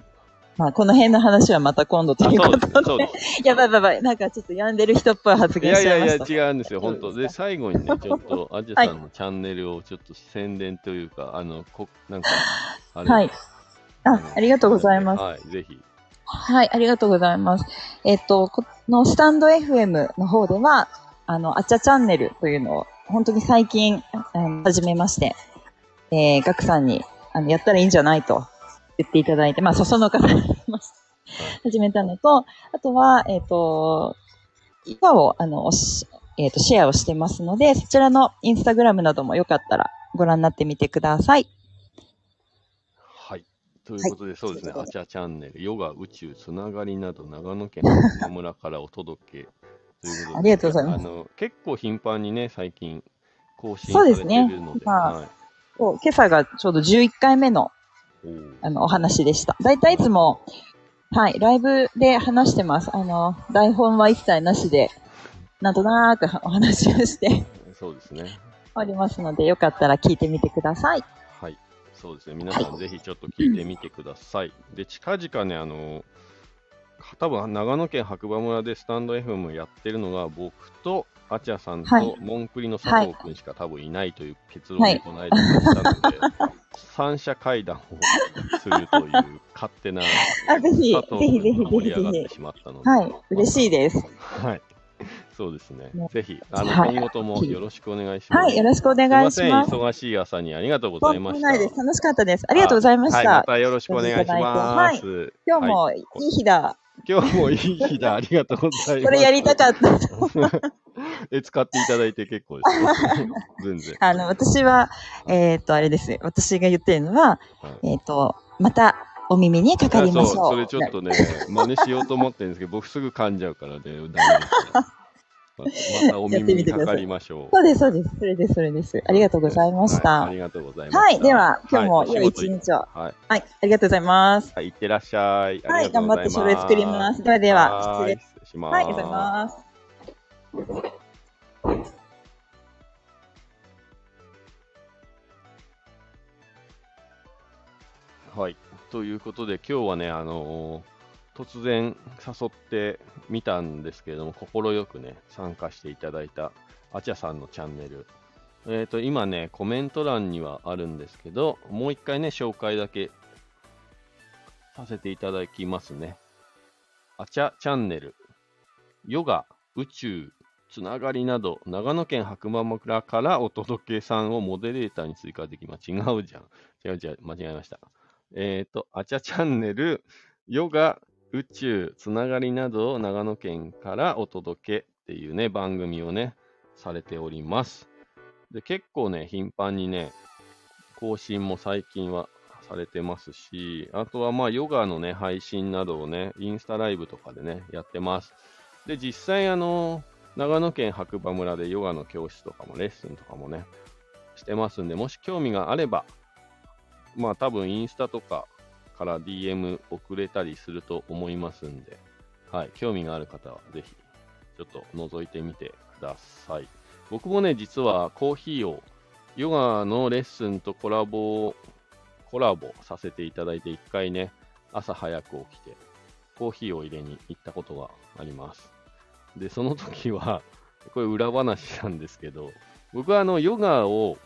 [SPEAKER 2] まあ、この辺の話はまた今度と
[SPEAKER 1] あ、
[SPEAKER 2] いうこ。とで。
[SPEAKER 1] そうです。
[SPEAKER 2] やばいやばい。なんかちょっと病んでる人っぽい発
[SPEAKER 1] い
[SPEAKER 2] 言しち
[SPEAKER 1] やいやいや、
[SPEAKER 2] ゃいました。
[SPEAKER 1] 違うんですよ、本当。で、最後にね、ちょっと、アジャさんのチャンネルをちょっと宣伝というか、あの、こなんか、あれ
[SPEAKER 2] はい。あ、ありがとうございます。
[SPEAKER 1] はい、ぜひ。
[SPEAKER 2] はい、ありがとうございます。えっと、このスタンド FM の方では、あの、あちゃチャンネルというのを、本当に最近、あの始めまして、えー、ガクさんに、あの、やったらいいんじゃないと言っていただいて、まあ、そその方にます。始めたのと、あとは、えっ、と、今を、あの、えっ、と、シェアをしてますので、そちらのインスタグラムなどもよかったらご覧になってみてください。
[SPEAKER 1] はい。ということで、そうですね、あちゃチャンネル、ヨガ、宇宙、つながりなど、長野県 野村からお届け。ということで、
[SPEAKER 2] ありがとうございます。
[SPEAKER 1] あの結構頻繁にね、最近、更新
[SPEAKER 2] そう
[SPEAKER 1] されて
[SPEAKER 2] ですね
[SPEAKER 1] るので、
[SPEAKER 2] まあ
[SPEAKER 1] はい。
[SPEAKER 2] そう今朝がちょうど11回目のあの、お話でした。だいたいいつも、はい、ライブで話してます。あの、台本は一切なしで、なんとなーくお話をして
[SPEAKER 1] そうですね。
[SPEAKER 2] おりますので、よかったら聞いてみてください。
[SPEAKER 1] はい。そうですね。皆さんぜひちょっと聞いてみてください。で、近々ね、あの、多分長野県白馬村でスタンド FM やってるのが僕とあちゃさん
[SPEAKER 2] はい
[SPEAKER 1] とモンクリの佐藤君しか多分いないという結論にこの間出したので、三者会談をするという勝手な
[SPEAKER 2] あ、ぜひ、ぜひぜひぜひぜひ
[SPEAKER 1] 上がって。しまったので、
[SPEAKER 2] はい、嬉しいです。
[SPEAKER 1] はい。そうですね
[SPEAKER 2] ね。
[SPEAKER 1] ぜひ、あの、
[SPEAKER 2] はい
[SPEAKER 1] 今後ともよろしくお願いします。
[SPEAKER 2] はい、よろしくお願いし
[SPEAKER 1] すい
[SPEAKER 2] ます。
[SPEAKER 1] ません、忙しい朝にありがとうご
[SPEAKER 2] と
[SPEAKER 1] ざいました。
[SPEAKER 2] ないです。楽しかったです。ありがとうございまし
[SPEAKER 1] はい、ま
[SPEAKER 2] た。
[SPEAKER 1] たよろしくお願いします。
[SPEAKER 2] 今日も
[SPEAKER 1] はい
[SPEAKER 2] いい日だ。
[SPEAKER 1] 今日もいい日だ。ありがとうございます。
[SPEAKER 2] これやりたかった。
[SPEAKER 1] え、使っていただいて結構ですよ。全然。
[SPEAKER 2] あの、私は、えっ、と、あれです。私が言ってるのは、
[SPEAKER 1] はい
[SPEAKER 2] えっ、と、またお耳にかかりましょう。
[SPEAKER 1] そう、それちょっとね、真似しようと思ってるんですけど、僕すぐ噛んじゃうからね、ダメですね。ままたお耳にかかりましょう。
[SPEAKER 2] そうです、そうです。それです、それです。ありがとうございました。はい。
[SPEAKER 1] はいありがとうございました。
[SPEAKER 2] では、今日も
[SPEAKER 1] はい
[SPEAKER 2] 良い一日を。はい、
[SPEAKER 1] はい。
[SPEAKER 2] ありがとうございます。
[SPEAKER 1] はい、いってらっしゃい。
[SPEAKER 2] はい、頑張って書
[SPEAKER 1] そ
[SPEAKER 2] 類作ります。ではでは、失礼。
[SPEAKER 1] 失礼します。
[SPEAKER 2] はい、ありがとうございます。
[SPEAKER 1] はい。ということで、今日はね、あのー突然誘ってみたんですけれども、快くね、参加していただいたあちゃさんのチャンネル。えっ、と、今ね、コメント欄にはあるんですけど、もう一回ね、紹介だけさせていただきますね。あちゃチャンネル、ヨガ、宇宙、つながりなど、長野県白馬村からお届けさんをモデレーターに追加できます。違うじゃん。違う違う、間違えました。えっ、と、あちゃチャンネル、ヨガ、宇宙、つながりなどを長野県からお届けっていうね、番組をね、されております。で、結構ね、頻繁にね、更新も最近はされてますし、あとはまあヨガのね、配信などをね、インスタライブとかでね、やってます。で、実際あの、長野県白馬村でヨガの教室とかもレッスンとかもね、してますんで、もし興味があれば、まあ多分インスタとかから DM 送れたりすると思いますんで、はい、興味がある方はぜひ、ちょっと覗いてみてください。僕もね、実はコーヒーを、ヨガのレッスンとコラボ、コラボさせていただいて、一回ね、朝早く起きて、コーヒーを入れに行ったことがあります。で、その時は、これ裏話なんですけど、僕はあの、ヨガを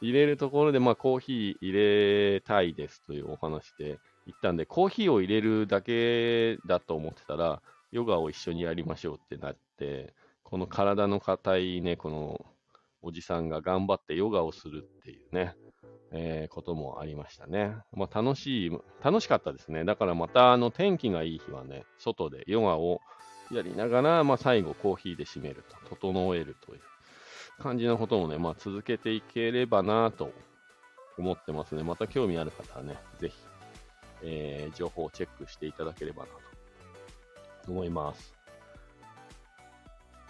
[SPEAKER 1] 入れるところで、まあ、コーヒー入れたいですというお話で行ったんで、コーヒーを入れるだけだと思ってたら、ヨガを一緒にやりましょうってなって、この体の硬いね、このおじさんが頑張ってヨガをするっていうね、えー、こともありましたね。まあ、楽しい、楽しかったですね。だからまたあの天気がいい日はね、外でヨガをやりながら、まあ、最後コーヒーで締めると、整えるという感じのこともね、まあ、続けていければなと思ってますね。また興味ある方はね、ぜひ、えー、情報をチェックしていただければなと思います。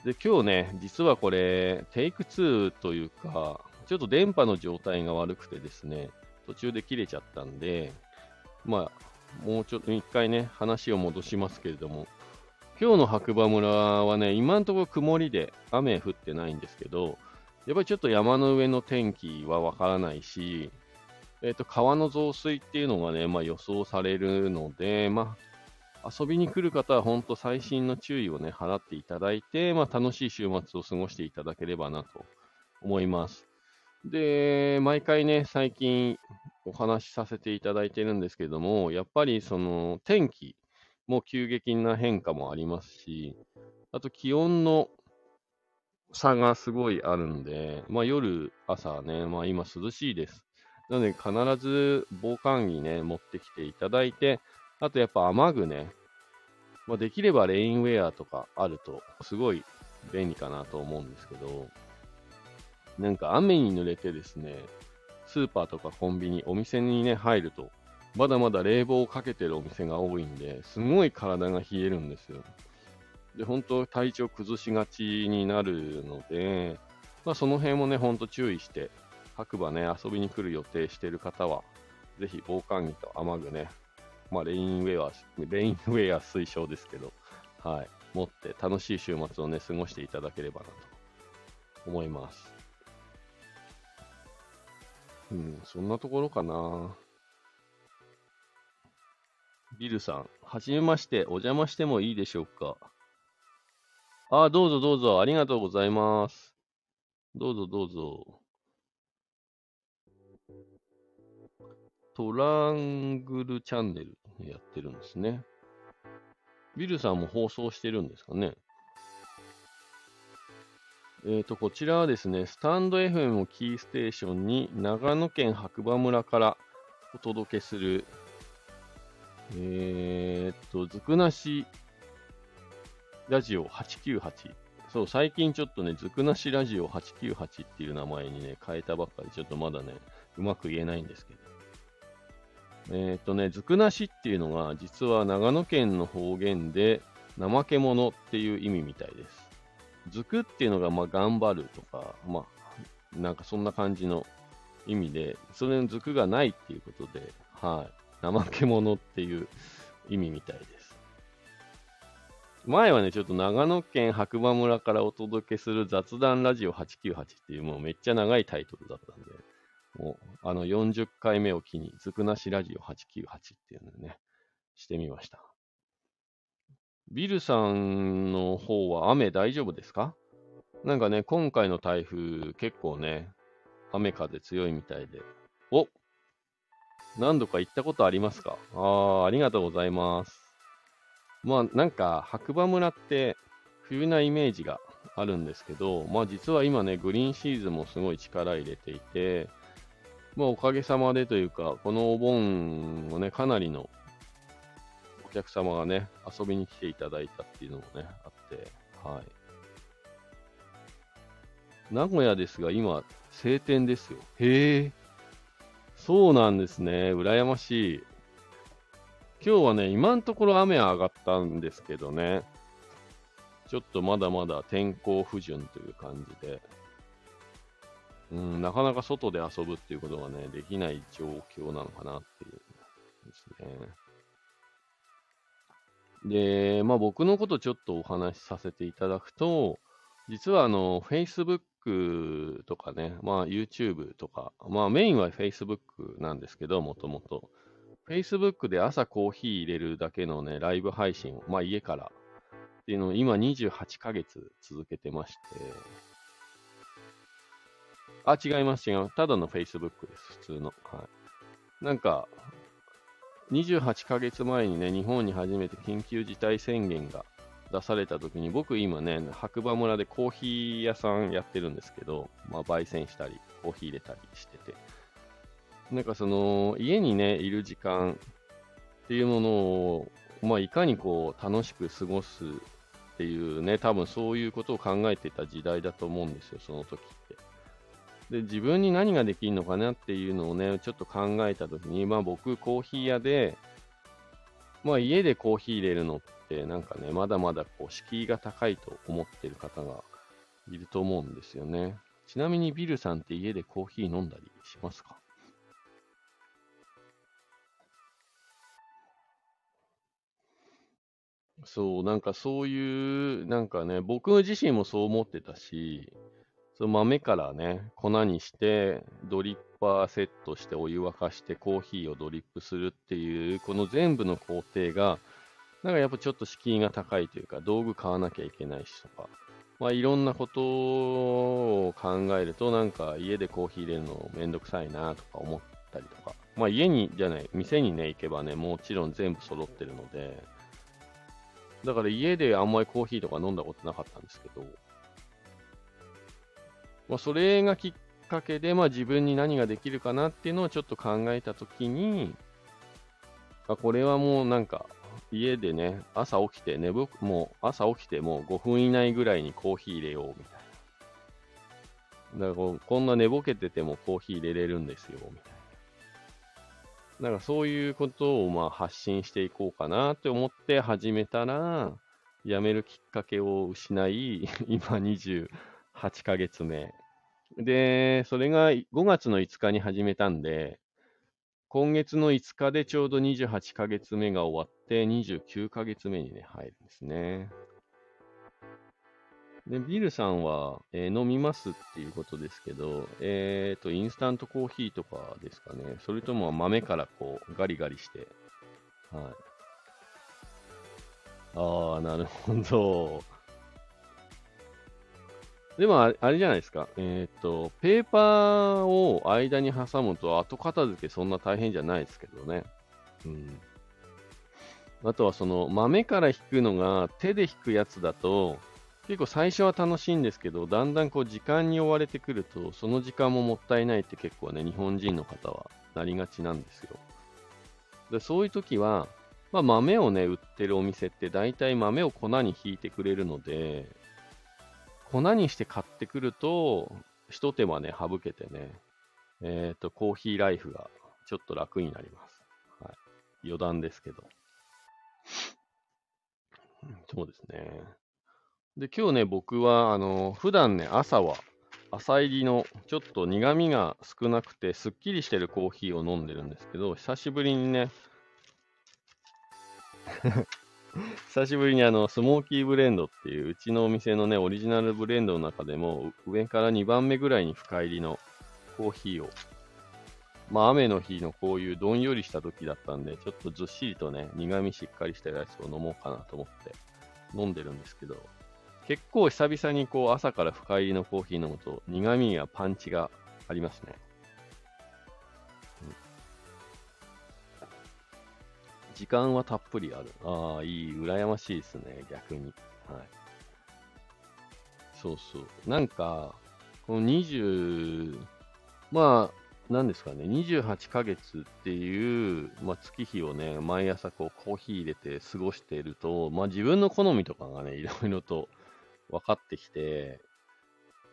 [SPEAKER 1] で、今日ね、実はこれ、テイク2というか、ちょっと電波の状態が悪くてですね、途中で切れちゃったんで、まあ、もうちょっと一回ね、話を戻しますけれども、今日の白馬村はね、今のところ曇りで雨降ってないんですけど、やっぱりちょっと山の上の天気はわからないし、えっ、ー、と、川の増水っていうのがね、まあ予想されるので、まあ、遊びに来る方は本当最新の注意をね、払っていただいて、まあ楽しい週末を過ごしていただければなと思います。で、毎回ね、最近お話しさせていただいてるんですけども、やっぱりその天気、も急激な変化もありますし、あと気温の差がすごいあるんで、まあ夜、朝ね、まあ今涼しいです。なので必ず防寒着ね、持ってきていただいて、あとやっぱ雨具ね、まあ、できればレインウェアとかあるとすごい便利かなと思うんですけど、なんか雨に濡れてですね、スーパーとかコンビニ、お店にね、入ると、まだまだ冷房をかけてるお店が多いんで、すごい体が冷えるんですよ。で、本当体調崩しがちになるので、まあ、その辺もね、ほんと注意して、白馬ね、遊びに来る予定してる方は、ぜひ防寒着と雨具ね、まあ、レインウェア、レインウェア推奨ですけど、はい、持って楽しい週末をね、過ごしていただければなと思います。うん、そんなところかな。ビルさん、はじめまして、お邪魔してもいいでしょうか？ああ、どうぞどうぞ、ありがとうございます。どうぞどうぞ。トラングルチャンネルやってるんですね。ビルさんも放送してるんですかね。えっ、ー、と、こちらはですね、スタンド FM をキーステーションに長野県白馬村からお届けするえー、っと、ずくなしラジオ898。そう、最近ちょっとね、ずくなしラジオ898っていう名前にね、変えたばっかり、ちょっとまだね、うまく言えないんですけど。えー、っとね、ずくなしっていうのが、実は長野県の方言で、怠け者っていう意味みたいです。ずくっていうのが、まあ、頑張るとか、まあ、なんかそんな感じの意味で、それのずくがないっていうことで、はい。怠け者っていう意味みたいです。前はね、ちょっと長野県白馬村からお届けする雑談ラジオ898っていうもうめっちゃ長いタイトルだったんで、もうあの40回目を機に、ずくなしラジオ898っていうのね、してみました。ビルさんの方は雨大丈夫ですか？なんかね、今回の台風結構ね、雨風強いみたいで。お何度か行ったことありますか？ああ、ありがとうございます。まあ、なんか、白馬村って冬なイメージがあるんですけど、まあ実は今ね、グリーンシーズンもすごい力入れていて、まあおかげさまでというか、このお盆をね、かなりのお客様がね、遊びに来ていただいたっていうのもね、あって、はい。名古屋ですが、今、晴天ですよ。へえ。そうなんですね。羨ましい。今日はね、今のところ雨は上がったんですけどね。ちょっとまだまだ天候不順という感じで。うん、なかなか外で遊ぶっていうことがね、できない状況なのかなっていうですね。で、まあ僕のことちょっとお話しさせていただくと、実はあの、Facebook とかね、まあ YouTube とか、まあメインは Facebook なんですけど、もともと。Facebook で朝コーヒー入れるだけのね、ライブ配信を、まあ家からっていうのを今28ヶ月続けてまして、あ、違います、違います。ただの Facebook です、普通の。はい。なんか、28ヶ月前にね、日本に初めて緊急事態宣言が出された時に、僕今ね、白馬村でコーヒー屋さんやってるんですけど、まあ、焙煎したり、コーヒー入れたりしてて。なんかその、家にね、いる時間っていうものを、まあ、いかにこう、楽しく過ごすっていうね、多分そういうことを考えてた時代だと思うんですよ、その時って。で、自分に何ができるのかなっていうのをね、ちょっと考えたときに、まあ僕、コーヒー屋で、まあ家でコーヒー入れるのって、なんかね、まだまだこう、敷居が高いと思ってる方がいると思うんですよね。ちなみにビルさんって家でコーヒー飲んだりしますか？そう、なんかそういう、なんかね、僕自身もそう思ってたし、その豆からね、粉にして、ドリッパーセットしてお湯沸かしてコーヒーをドリップするっていう、この全部の工程が、なんかやっぱちょっと敷居が高いというか、道具買わなきゃいけないしとか、まあいろんなことを考えると、なんか家でコーヒー入れるのめんどくさいなとか思ったりとか、まあ家に、じゃない、店にね、行けばね、もちろん全部揃ってるので、だから家であんまりコーヒーとか飲んだことなかったんですけど、まあ、それがきっかけで、まあ、自分に何ができるかなっていうのをちょっと考えたときに、あ、これはもうなんか、家でね、朝起きて寝ぼ、もう朝起きてもう5分以内ぐらいにコーヒー入れようみたいな。だからこんな寝ぼけててもコーヒー入れれるんですよ、みたいな。なんかそういうことをまあ発信していこうかなって思って始めたら、辞めるきっかけを失い、今20、8ヶ月目。で、それが5月の5日に始めたんで、今月の5日でちょうど28ヶ月目が終わって、29ヶ月目にね、入るんですね。で、ビルさんは、えー、飲みますっていうことですけど、えっ、ー、と、インスタントコーヒーとかですかね。それとも豆からこう、ガリガリして。はい。ああ、なるほど。でもあれじゃないですか。えっ、と、ペーパーを間に挟むと後片付けそんな大変じゃないですけどね。うん。あとはその豆から引くのが手で引くやつだと結構最初は楽しいんですけど、だんだんこう時間に追われてくるとその時間ももったいないって結構ね、日本人の方はなりがちなんですよ。でそういう時は、まあ、豆をね、売ってるお店って大体豆を粉に引いてくれるので、粉にして買ってくると、一手間ね、省けてね、えっ、ー、と、コーヒーライフがちょっと楽になります。はい。余談ですけど。そうですね。で、今日ね、僕は、あの、普段ね、朝は、朝入りの、ちょっと苦味が少なくて、すっきりしてるコーヒーを飲んでるんですけど、久しぶりにね、久しぶりにあの、スモーキーブレンドっていう、うちのお店のね、オリジナルブレンドの中でも、上から2番目ぐらいに深入りのコーヒーを、まあ雨の日のこういうどんよりした時だったんで、ちょっとずっしりとね、苦味しっかりしたやつを飲もうかなと思って飲んでるんですけど、結構久々にこう朝から深入りのコーヒー飲むと苦味やパンチがありますね。時間はたっぷりある。ああ、いい、羨ましいですね、逆に。はい。そうそう。なんか、この20、まあ、なんですかね、28ヶ月っていう、まあ、月日をね、毎朝こうコーヒー入れて過ごしていると、まあ自分の好みとかがね、いろいろと分かってきて、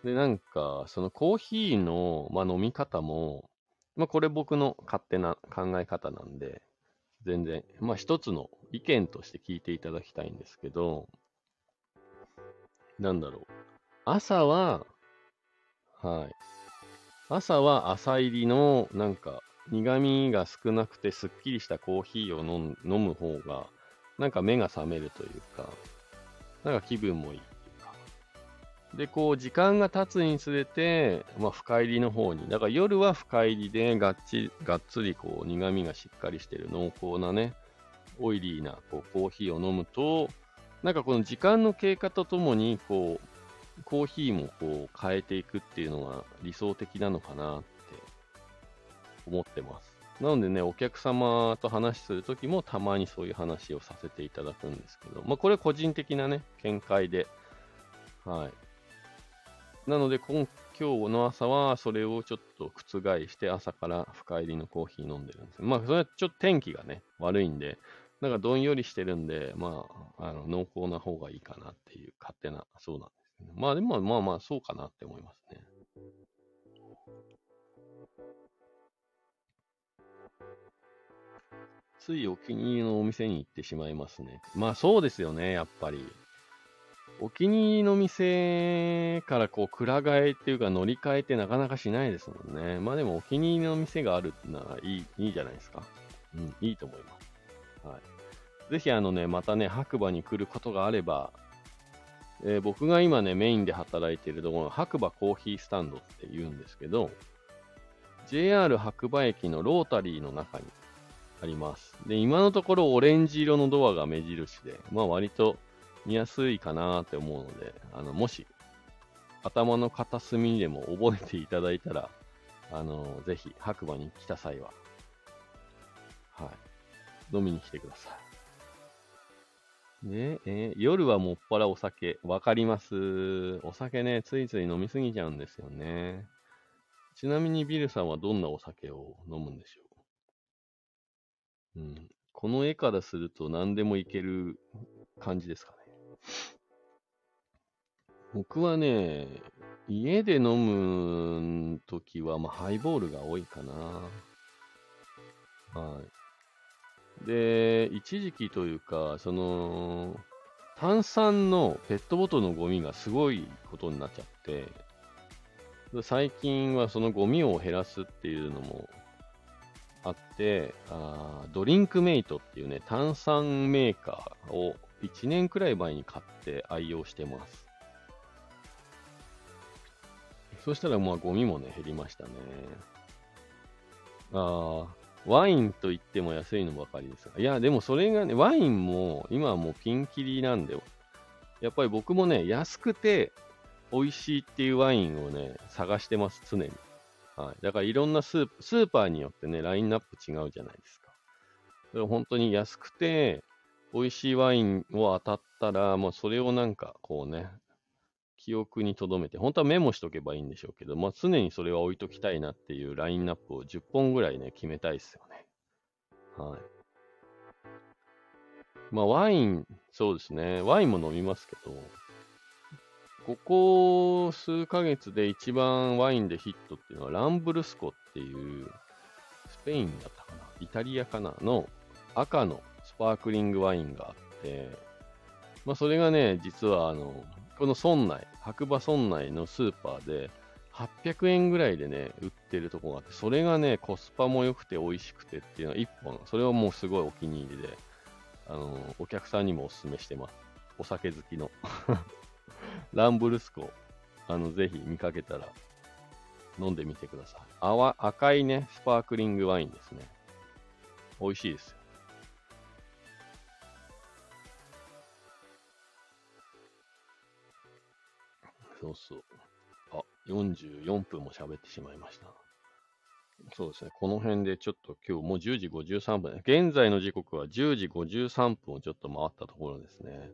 [SPEAKER 1] で、なんか、そのコーヒーの、まあ、飲み方も、まあ、これ僕の勝手な考え方なんで、全然、まあ、一つの意見として聞いていただきたいんですけど、なんだろう。朝は、はい。朝は朝入りの、なんか、苦味が少なくてすっきりしたコーヒーを飲む方が、なんか目が覚めるというか、なんか気分もいい。で、こう、時間が経つにつれて、まあ、深入りの方に。だから夜は深入りで、がっち、がっつりこう、苦味がしっかりしてる濃厚なね、オイリーなこうコーヒーを飲むと、なんかこの時間の経過とともに、こう、コーヒーもこう変えていくっていうのが理想的なのかなって思ってます。なのでね、お客様と話するときもたまにそういう話をさせていただくんですけど、まあこれ個人的なね、見解で、はい。なので今、今日の朝はそれをちょっと覆して朝から深入りのコーヒー飲んでるんですまあそれはちょっと天気がね、悪いんで、なんかどんよりしてるんで、まあ、あの濃厚な方がいいかなっていう勝手な、そうなんですね。まあでもまあまあそうかなって思いますね。ついお気に入りのお店に行ってしまいますね。まあそうですよね、やっぱり。お気に入りの店からこう、くら替えっていうか乗り換えってなかなかしないですもんね。まあでもお気に入りの店があるならいい、いいじゃないですか。うん、いいと思います。はい。ぜひあのね、またね、白馬に来ることがあれば、えー、僕が今ね、メインで働いているところ、白馬コーヒースタンドって言うんですけど、JR 白馬駅のロータリーの中にあります。で、今のところオレンジ色のドアが目印で、まあ割と見やすいかなって思うので、あの、もし、頭の片隅でも覚えていただいたら、あの、ぜひ白馬に来た際は、はい、飲みに来てください。ねえー、夜はもっぱらお酒。わかります。お酒ね、ついつい飲みすぎちゃうんですよね。ちなみにビルさんはどんなお酒を飲むんでしょう？うん。この絵からすると何でもいける感じですかね。僕はね、家で飲むときは、まあ、ハイボールが多いかな。はい。で、一時期というか、その、炭酸のペットボトルのゴミがすごいことになっちゃって、最近はそのゴミを減らすっていうのもあって、あドリンクメイトっていうね、炭酸メーカーを1年くらい前に買って愛用してます。そしたらまあゴミもね、減りましたね。ああ、ワインと言っても安いのばかりですが。いや、でもそれがね、ワインも今はもうピンキリなんで、やっぱり僕もね、安くて美味しいっていうワインをね、探してます、常に。はい。だからいろんなスースーパーによってね、ラインナップ違うじゃないですか。それ本当に安くて、美味しいワインを当たったら、もうそれをなんかこうね、記憶に留めて、本当はメモしとけばいいんでしょうけど、まあ、常にそれは置いときたいなっていうラインナップを10本ぐらいね、決めたいですよね。はい。まあ、ワイン、そうですね。ワインも飲みますけど、ここ数ヶ月で一番ワインでヒットっていうのは、ランブルスコっていう、スペインだったかなイタリアかなの赤のスパークリングワインがあって、まあ、それがね、実はあの、この村内、白馬村内のスーパーで、800円ぐらいでね、売ってるとこがあって、それがね、コスパも良くて美味しくてっていうのは1本、それはもうすごいお気に入りで、あの、お客さんにもお勧めしてます。お酒好きの。ランブルスコ、あの、ぜひ見かけたら飲んでみてください。赤いね、スパークリングワインですね。美味しいですよ。そうそう。あ、44分も喋ってしまいました。そうですね。この辺でちょっと今日もう10時53分。現在の時刻は10時53分をちょっと回ったところですね。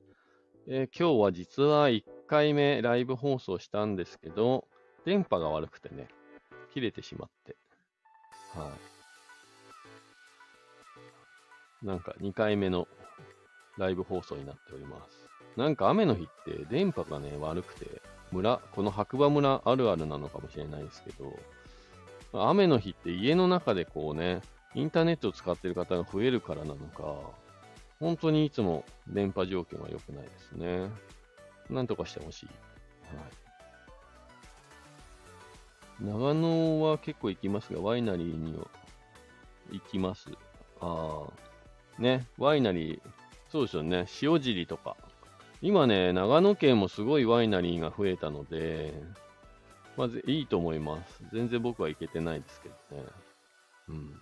[SPEAKER 1] えー、今日は実は1回目ライブ放送したんですけど、電波が悪くてね、切れてしまって。はい。なんか2回目のライブ放送になっております。なんか雨の日って電波がね、悪くて、村、この白馬村あるあるなのかもしれないですけど、雨の日って家の中でこうね、インターネットを使ってる方が増えるからなのか、本当にいつも電波状況が良くないですね。なんとかしてほしい。はい。長野は結構行きますが、ワイナリーに行きます。ああ。ね、ワイナリー、そうですよね、塩尻とか。今ね、長野県もすごいワイナリーが増えたので、まずいいと思います。全然僕は行けてないですけどね。うん。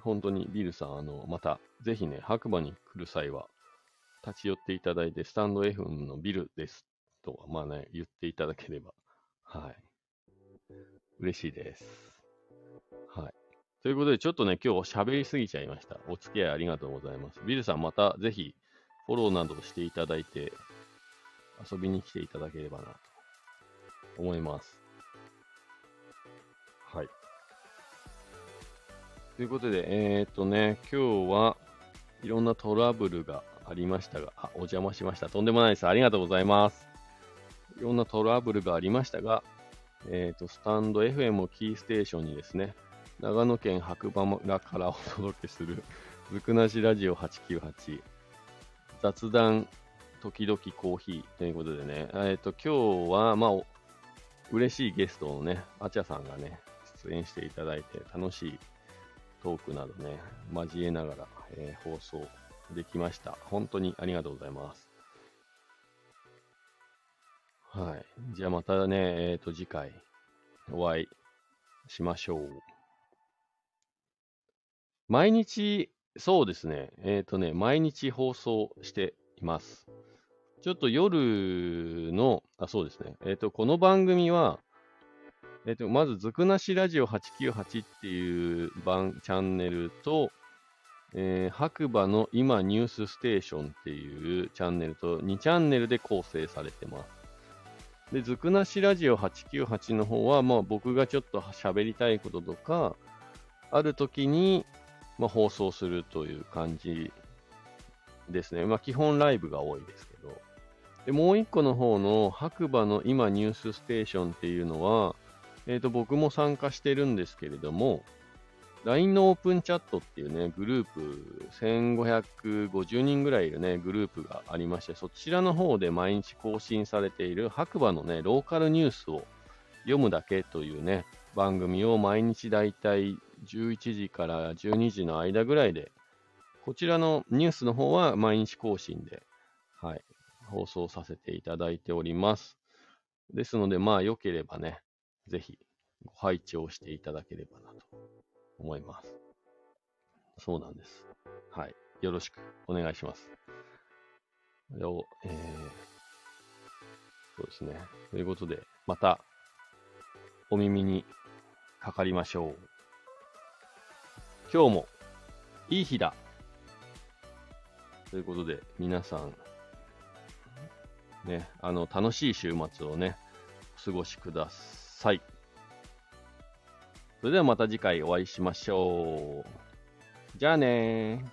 [SPEAKER 1] 本当にビルさん、あの、また、ぜひね、白馬に来る際は、立ち寄っていただいて、スタンド F のビルですとは、まあね、言っていただければ、はい。嬉しいです。ということで、ちょっとね、今日喋りすぎちゃいました。お付き合いありがとうございます。ビルさん、またぜひ、フォローなどしていただいて、遊びに来ていただければな、と思います。はい。ということで、えー、っとね、今日はいろんなトラブルがありましたが、あ、お邪魔しました。とんでもないです。ありがとうございます。いろんなトラブルがありましたが、えっ、と、スタンド FM をキーステーションにですね、長野県白馬村からお届けする、ずくなしラジオ898、雑談時々コーヒーということでね、えっ、と、今日は、まあ、嬉しいゲストのね、あちゃさんがね、出演していただいて、楽しいトークなどね、交えながら、えー、放送できました。本当にありがとうございます。はい。じゃあまたね、えっ、ー、と、次回お会いしましょう。毎日、そうですね、えっ、とね、毎日放送しています。ちょっと夜の、あ、そうですね、えっ、と、この番組は、えっ、と、まず、ずくなしラジオ898っていう番、チャンネルと、えー、白馬の今ニュースステーションっていうチャンネルと2チャンネルで構成されてます。で、ずくなしラジオ898の方は、まあ僕がちょっと喋りたいこととか、ある時に、まあ、放送するという感じですね。まあ基本ライブが多いですけど。で、もう一個の方の白馬の今ニュースステーションっていうのは、えっ、ー、と、僕も参加してるんですけれども、LINE のオープンチャットっていうね、グループ、1550人ぐらいいるね、グループがありまして、そちらの方で毎日更新されている白馬のね、ローカルニュースを読むだけというね、番組を毎日だいたい11時から12時の間ぐらいで、こちらのニュースの方は毎日更新で、はい、放送させていただいております。ですので、まあ、良ければね、ぜひご拝聴していただければなと思います。そうなんです。はい。よろしくお願いします。を、えー、そうですね。ということで、また、お耳にかかりましょう。今日も、いい日だ。ということで、皆さん、ね、あの、楽しい週末をね、お過ごしください。それではまた次回お会いしましょう。じゃあね。